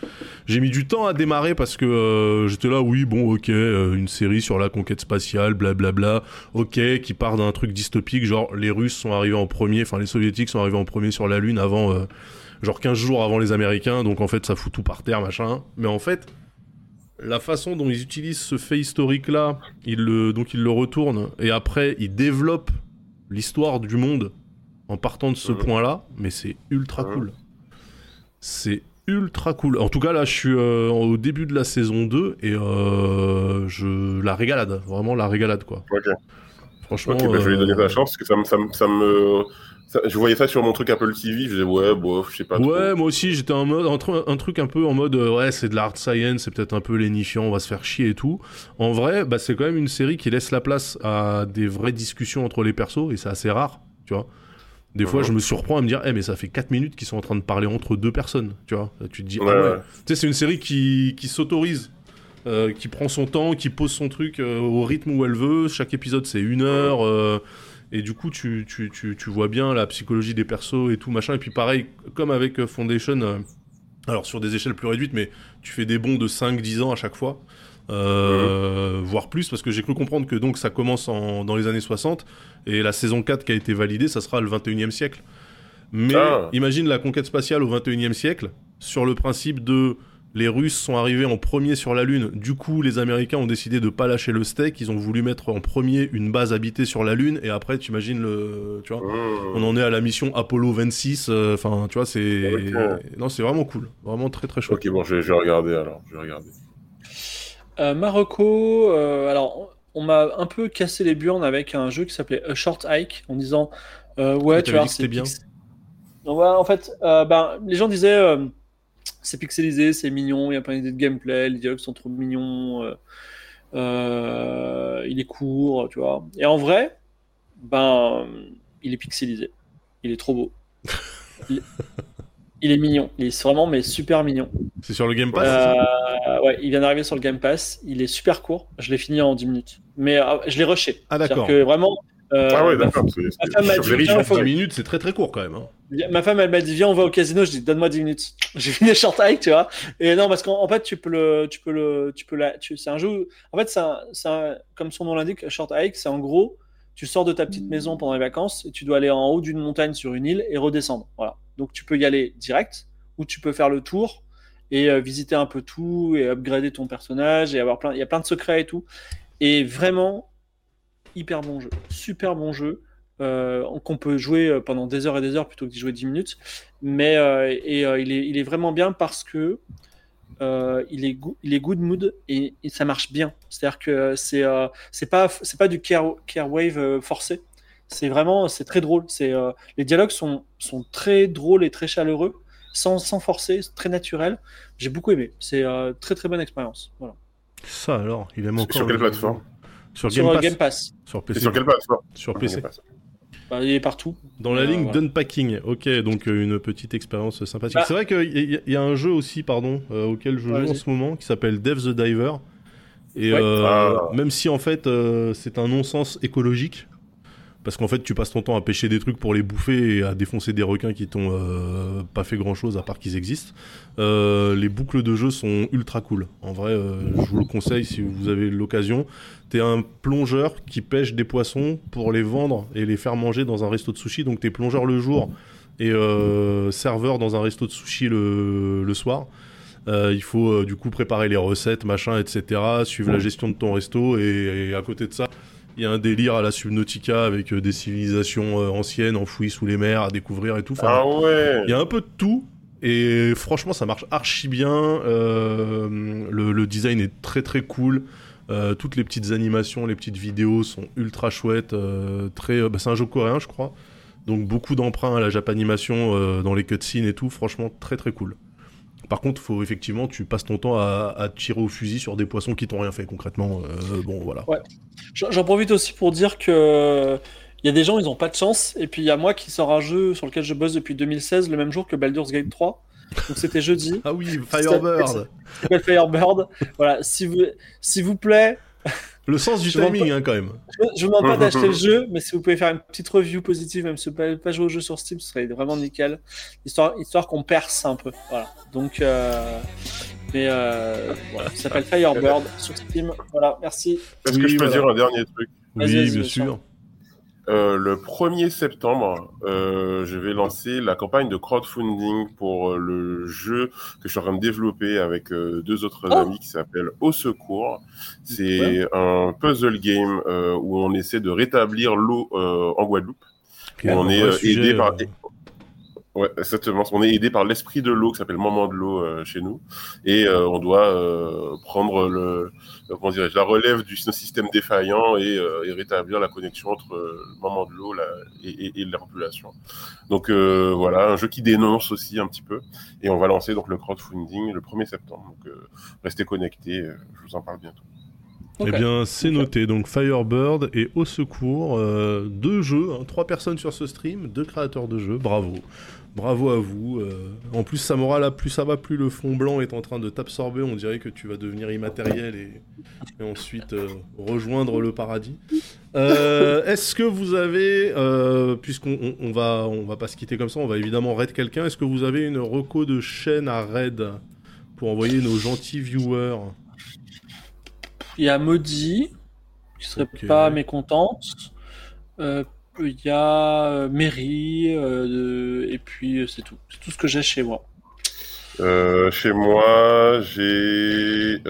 J'ai mis du temps à démarrer parce que j'étais là, oui, bon, ok, une série sur la conquête spatiale, blablabla. Ok, qui part d'un truc dystopique, genre les Russes sont arrivés en premier, enfin les Soviétiques sont arrivés en premier sur la Lune avant, genre 15 jours avant les Américains. Donc en fait, ça fout tout par terre, machin. Mais en fait, la façon dont ils utilisent ce fait historique là, ils le, donc ils le retournent et après ils développent l'histoire du monde en partant de ce point-là, mais c'est ultra cool. C'est ultra cool. En tout cas, là, je suis euh, au début de la saison 2 et euh, je la régalade, vraiment la régalade, quoi. Ok. Franchement. Bah, je vais lui donner la euh, chance parce que ça me. Ça me, ça me... je voyais ça sur mon truc Apple TV, je disais ouais, bof, je sais pas. Ouais, moi aussi, j'étais en mode, un, truc un peu en mode, ouais, c'est de l'art science, c'est peut-être un peu lénifiant, on va se faire chier et tout. En vrai, bah, c'est quand même une série qui laisse la place à des vraies discussions entre les persos, et c'est assez rare, tu vois. Des fois, je me surprends à me dire, eh, mais ça fait 4 minutes qu'ils sont en train de parler entre deux personnes, tu vois. tu te dis, ah ouais. Tu sais, c'est une série qui, qui s'autorise. Euh, qui prend son temps, qui pose son truc euh, au rythme où elle veut. Chaque épisode, c'est une heure. Euh, et du coup, tu, tu, tu, tu, vois bien la psychologie des persos et tout, machin. Et puis pareil, comme avec Foundation, alors sur des échelles plus réduites, mais tu fais des bons de 5-10 ans à chaque fois. Mhm. voire plus, parce que j'ai cru comprendre que donc ça commence en, dans les années 60, et la saison 4 qui a été validée, ça sera le 21e siècle. Mais ah. imagine la conquête spatiale au 21e siècle, sur le principe de les Russes sont arrivés en premier sur la Lune. Du coup, les Américains ont décidé de pas lâcher le steak. Ils ont voulu mettre en premier une base habitée sur la Lune. Et après, tu imagines le, tu vois, mmh. on en est à la mission Apollo 26. Euh, enfin, tu vois, c'est, non, c'est vraiment cool, vraiment très très chouette. Ok, bon, je vais, regarder alors. Je vais regarder. Euh, Marocco, euh, alors, on m'a un peu cassé les burnes avec un jeu qui s'appelait A Short Hike en disant, ouais, tu vois, c'était bien. en fait, ben, les gens disaient c'est pixelisé, c'est mignon, il y a plein d'idées de gameplay, les dialogues sont trop mignons, euh, euh, il est court, tu vois. Et en vrai, ben, il est pixelisé. Il est trop beau. il, est mignon. Il est vraiment, mais super mignon. C'est sur le Game Pass euh, Ouais, il vient d'arriver sur le Game Pass. Il est super court. Je l'ai fini en 10 minutes. Mais je l'ai rushé. Ah, d'accord. que vraiment, euh, ah ouais, d'accord. Ma, femme dit, 10 minutes, c'est très très court quand même. Hein. Ma femme, elle m'a dit, viens, on va au casino. Je dis, donne-moi 10 minutes. J'ai fini short hike, tu vois. Et non, parce qu'en fait, tu peux le, tu peux le, tu peux la, c'est un jeu. En fait, c'est comme son nom l'indique, short hike, c'est en gros, tu sors de ta petite maison pendant les vacances et tu dois aller en haut d'une montagne sur une île et redescendre. Voilà. Donc, tu peux y aller direct ou tu peux faire le tour et euh, visiter un peu tout et upgrader ton personnage et avoir plein, il y a plein de secrets et tout. Et vraiment, hyper bon jeu, super bon jeu. Euh, qu'on peut jouer euh, pendant des heures et des heures plutôt que d'y jouer 10 minutes. Mais euh, et, il, est, il, est, vraiment bien parce que il, est il est good mood et, ça marche bien. C'est-à-dire que c'est c'est pas, pas du care, care wave forcé. C'est vraiment c'est très drôle. C'est les dialogues sont, sont très drôles et très chaleureux, sans, sans forcer, très naturel. J'ai beaucoup aimé. C'est très très bonne expérience. Voilà. Ça alors, il est encore. Sur quelle plateforme? Sur, Game, Pass. Sur PC. sur quel plateforme? Sur PC. Bah, il est partout. Dans la ligne d'unpacking. Ok, donc euh, une petite expérience sympathique. Bah. C'est vrai qu'il y, a un jeu aussi, pardon, euh, auquel je joue en ce moment, qui s'appelle Dev the Diver. Et euh, ah. même si en fait c'est un non-sens écologique, parce qu'en fait tu passes ton temps à pêcher des trucs pour les bouffer et à défoncer des requins qui t'ont euh, pas fait grand chose à part qu'ils existent. Euh, les boucles de jeu sont ultra cool. En vrai, euh, je vous le conseille si vous avez l'occasion. T'es un plongeur qui pêche des poissons pour les vendre et les faire manger dans un resto de sushi. Donc t'es plongeur le jour et serveur dans un resto de sushi le, soir. il faut du coup préparer les recettes, machin, etc. Suivre la gestion de ton resto et à côté de ça, il y a un délire à la Subnautica avec euh, des civilisations euh, anciennes enfouies sous les mers à découvrir et tout. ah ouais. Il y a un peu de tout. Et franchement, ça marche archi bien. Euh, le, design est très très cool. toutes les petites animations, les petites vidéos sont ultra chouettes. très, bah, c'est un jeu coréen, je crois. Donc beaucoup d'emprunts à la Japanimation dans les cutscenes et tout, franchement très très cool. Par contre, faut effectivement, tu passes ton temps à, tirer au fusil sur des poissons qui t'ont rien fait concrètement. bon, voilà. Ouais. J'en profite aussi pour dire que il y a des gens, ils ont pas de chance. Et puis il y a moi qui sort un jeu sur lequel je bosse depuis 2016, le même jour que Baldur's Gate 3. Donc c'était jeudi. ah oui, Firebird. Firebird. Voilà, s'il vous, s'il vous plaît. Le sens du timing, hein, quand même. Je, ne vous demande pas d'acheter le jeu, mais si vous pouvez faire une petite review positive, même si vous ne pas jouer au jeu sur Steam, ce serait vraiment nickel. Histoire, histoire qu'on perce un peu. Voilà. Donc, euh, mais euh, voilà, ça s'appelle Firebird sur Steam. Voilà, merci. Est-ce que je peux dire un dernier truc? Oui, bien sûr. Euh, le 1er septembre, euh, je vais lancer la campagne de crowdfunding pour euh, le jeu que je suis en train de développer avec deux autres oh. amis qui s'appelle Au Secours. C'est un puzzle game où on essaie de rétablir l'eau en Guadeloupe. on est aidé par Ouais, exactement. On est aidé par l'esprit de l'eau qui s'appelle Moment de l'eau euh, chez nous, et euh, on doit euh, prendre le, comment dirais la relève du système défaillant et, rétablir la connexion entre le Moment de l'eau et, et, la population. Donc voilà, un jeu qui dénonce aussi un petit peu, et on va lancer donc le crowdfunding le 1er septembre. Donc restez connectés, je vous en parle bientôt. Eh bien, c'est noté. Donc, Firebird et Au Secours, deux jeux, hein, trois personnes sur ce stream, deux créateurs de jeux. Bravo. Bravo à vous. Euh. en plus, Samora, là, plus ça va, plus le fond blanc est en train de t'absorber. On dirait que tu vas devenir immatériel et, ensuite euh, rejoindre le paradis. Euh, est-ce que vous avez, puisqu'on on, va, on va pas se quitter comme ça, on va évidemment raid quelqu'un. Est-ce que vous avez une reco de chaîne à raid pour envoyer nos gentils viewers? Il y a Maudit, qui serait pas mécontente il y a euh, mairie, euh, et puis euh, c'est tout. C'est tout ce que j'ai chez moi. chez moi, j'ai.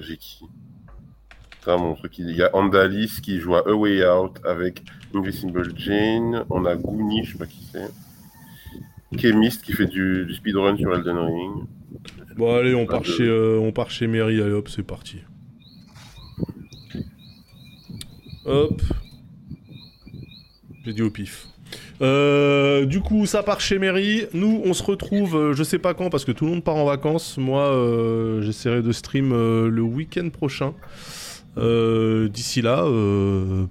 j'ai qui? Mon truc. Il y a Andalis qui joue à A Way Out avec Invisible Jane. On a Goonie, je sais pas qui c'est. Chemist qui fait du, speedrun sur Elden Ring. Bon, allez, on part, chez, on part chez Mary. Allez, hop, c'est parti. Hop. J'ai dit au pif. Euh, du coup, ça part chez Mary. Nous, on se retrouve, euh, je sais pas quand, parce que tout le monde part en vacances. Moi, euh, j'essaierai de stream le week-end prochain. D'ici là,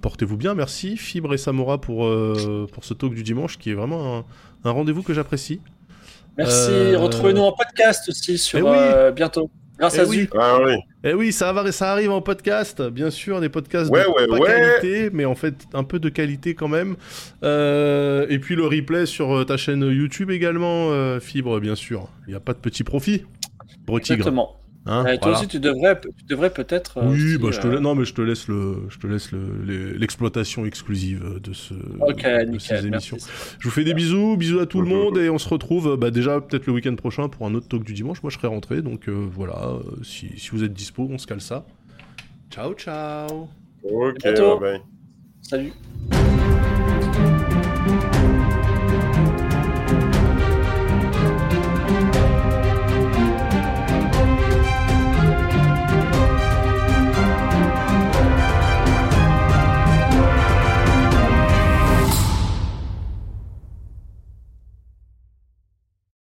portez-vous bien. Merci Fibre et Samora pour, pour ce talk du dimanche, qui est vraiment un, rendez-vous que j'apprécie. Merci. Retrouvez-nous en podcast aussi sur eh bientôt. Grâce eh à oui. Ah, oui. Eh oui, ça, va, ça arrive en podcast, bien sûr, des podcasts de qualité, mais en fait un peu de qualité quand même. Euh, et puis le replay sur euh, ta chaîne YouTube également, euh, Fibre, bien sûr. Il n'y a pas de petit profit. Exactement. Hein, toi aussi, tu devrais, tu devrais peut-être. Euh, oui, bah, je te non, mais je te laisse le, je te laisse l'exploitation exclusive de ce, de, ces émissions. Je vous fais des bisous, bisous à tout le monde et on se retrouve bah, déjà peut-être le week-end prochain pour un autre talk du dimanche. Moi, je serai rentré, donc euh, voilà. Euh, si, si, vous êtes dispo, on se cale ça. Ciao, ciao. Ok, bye. Salut.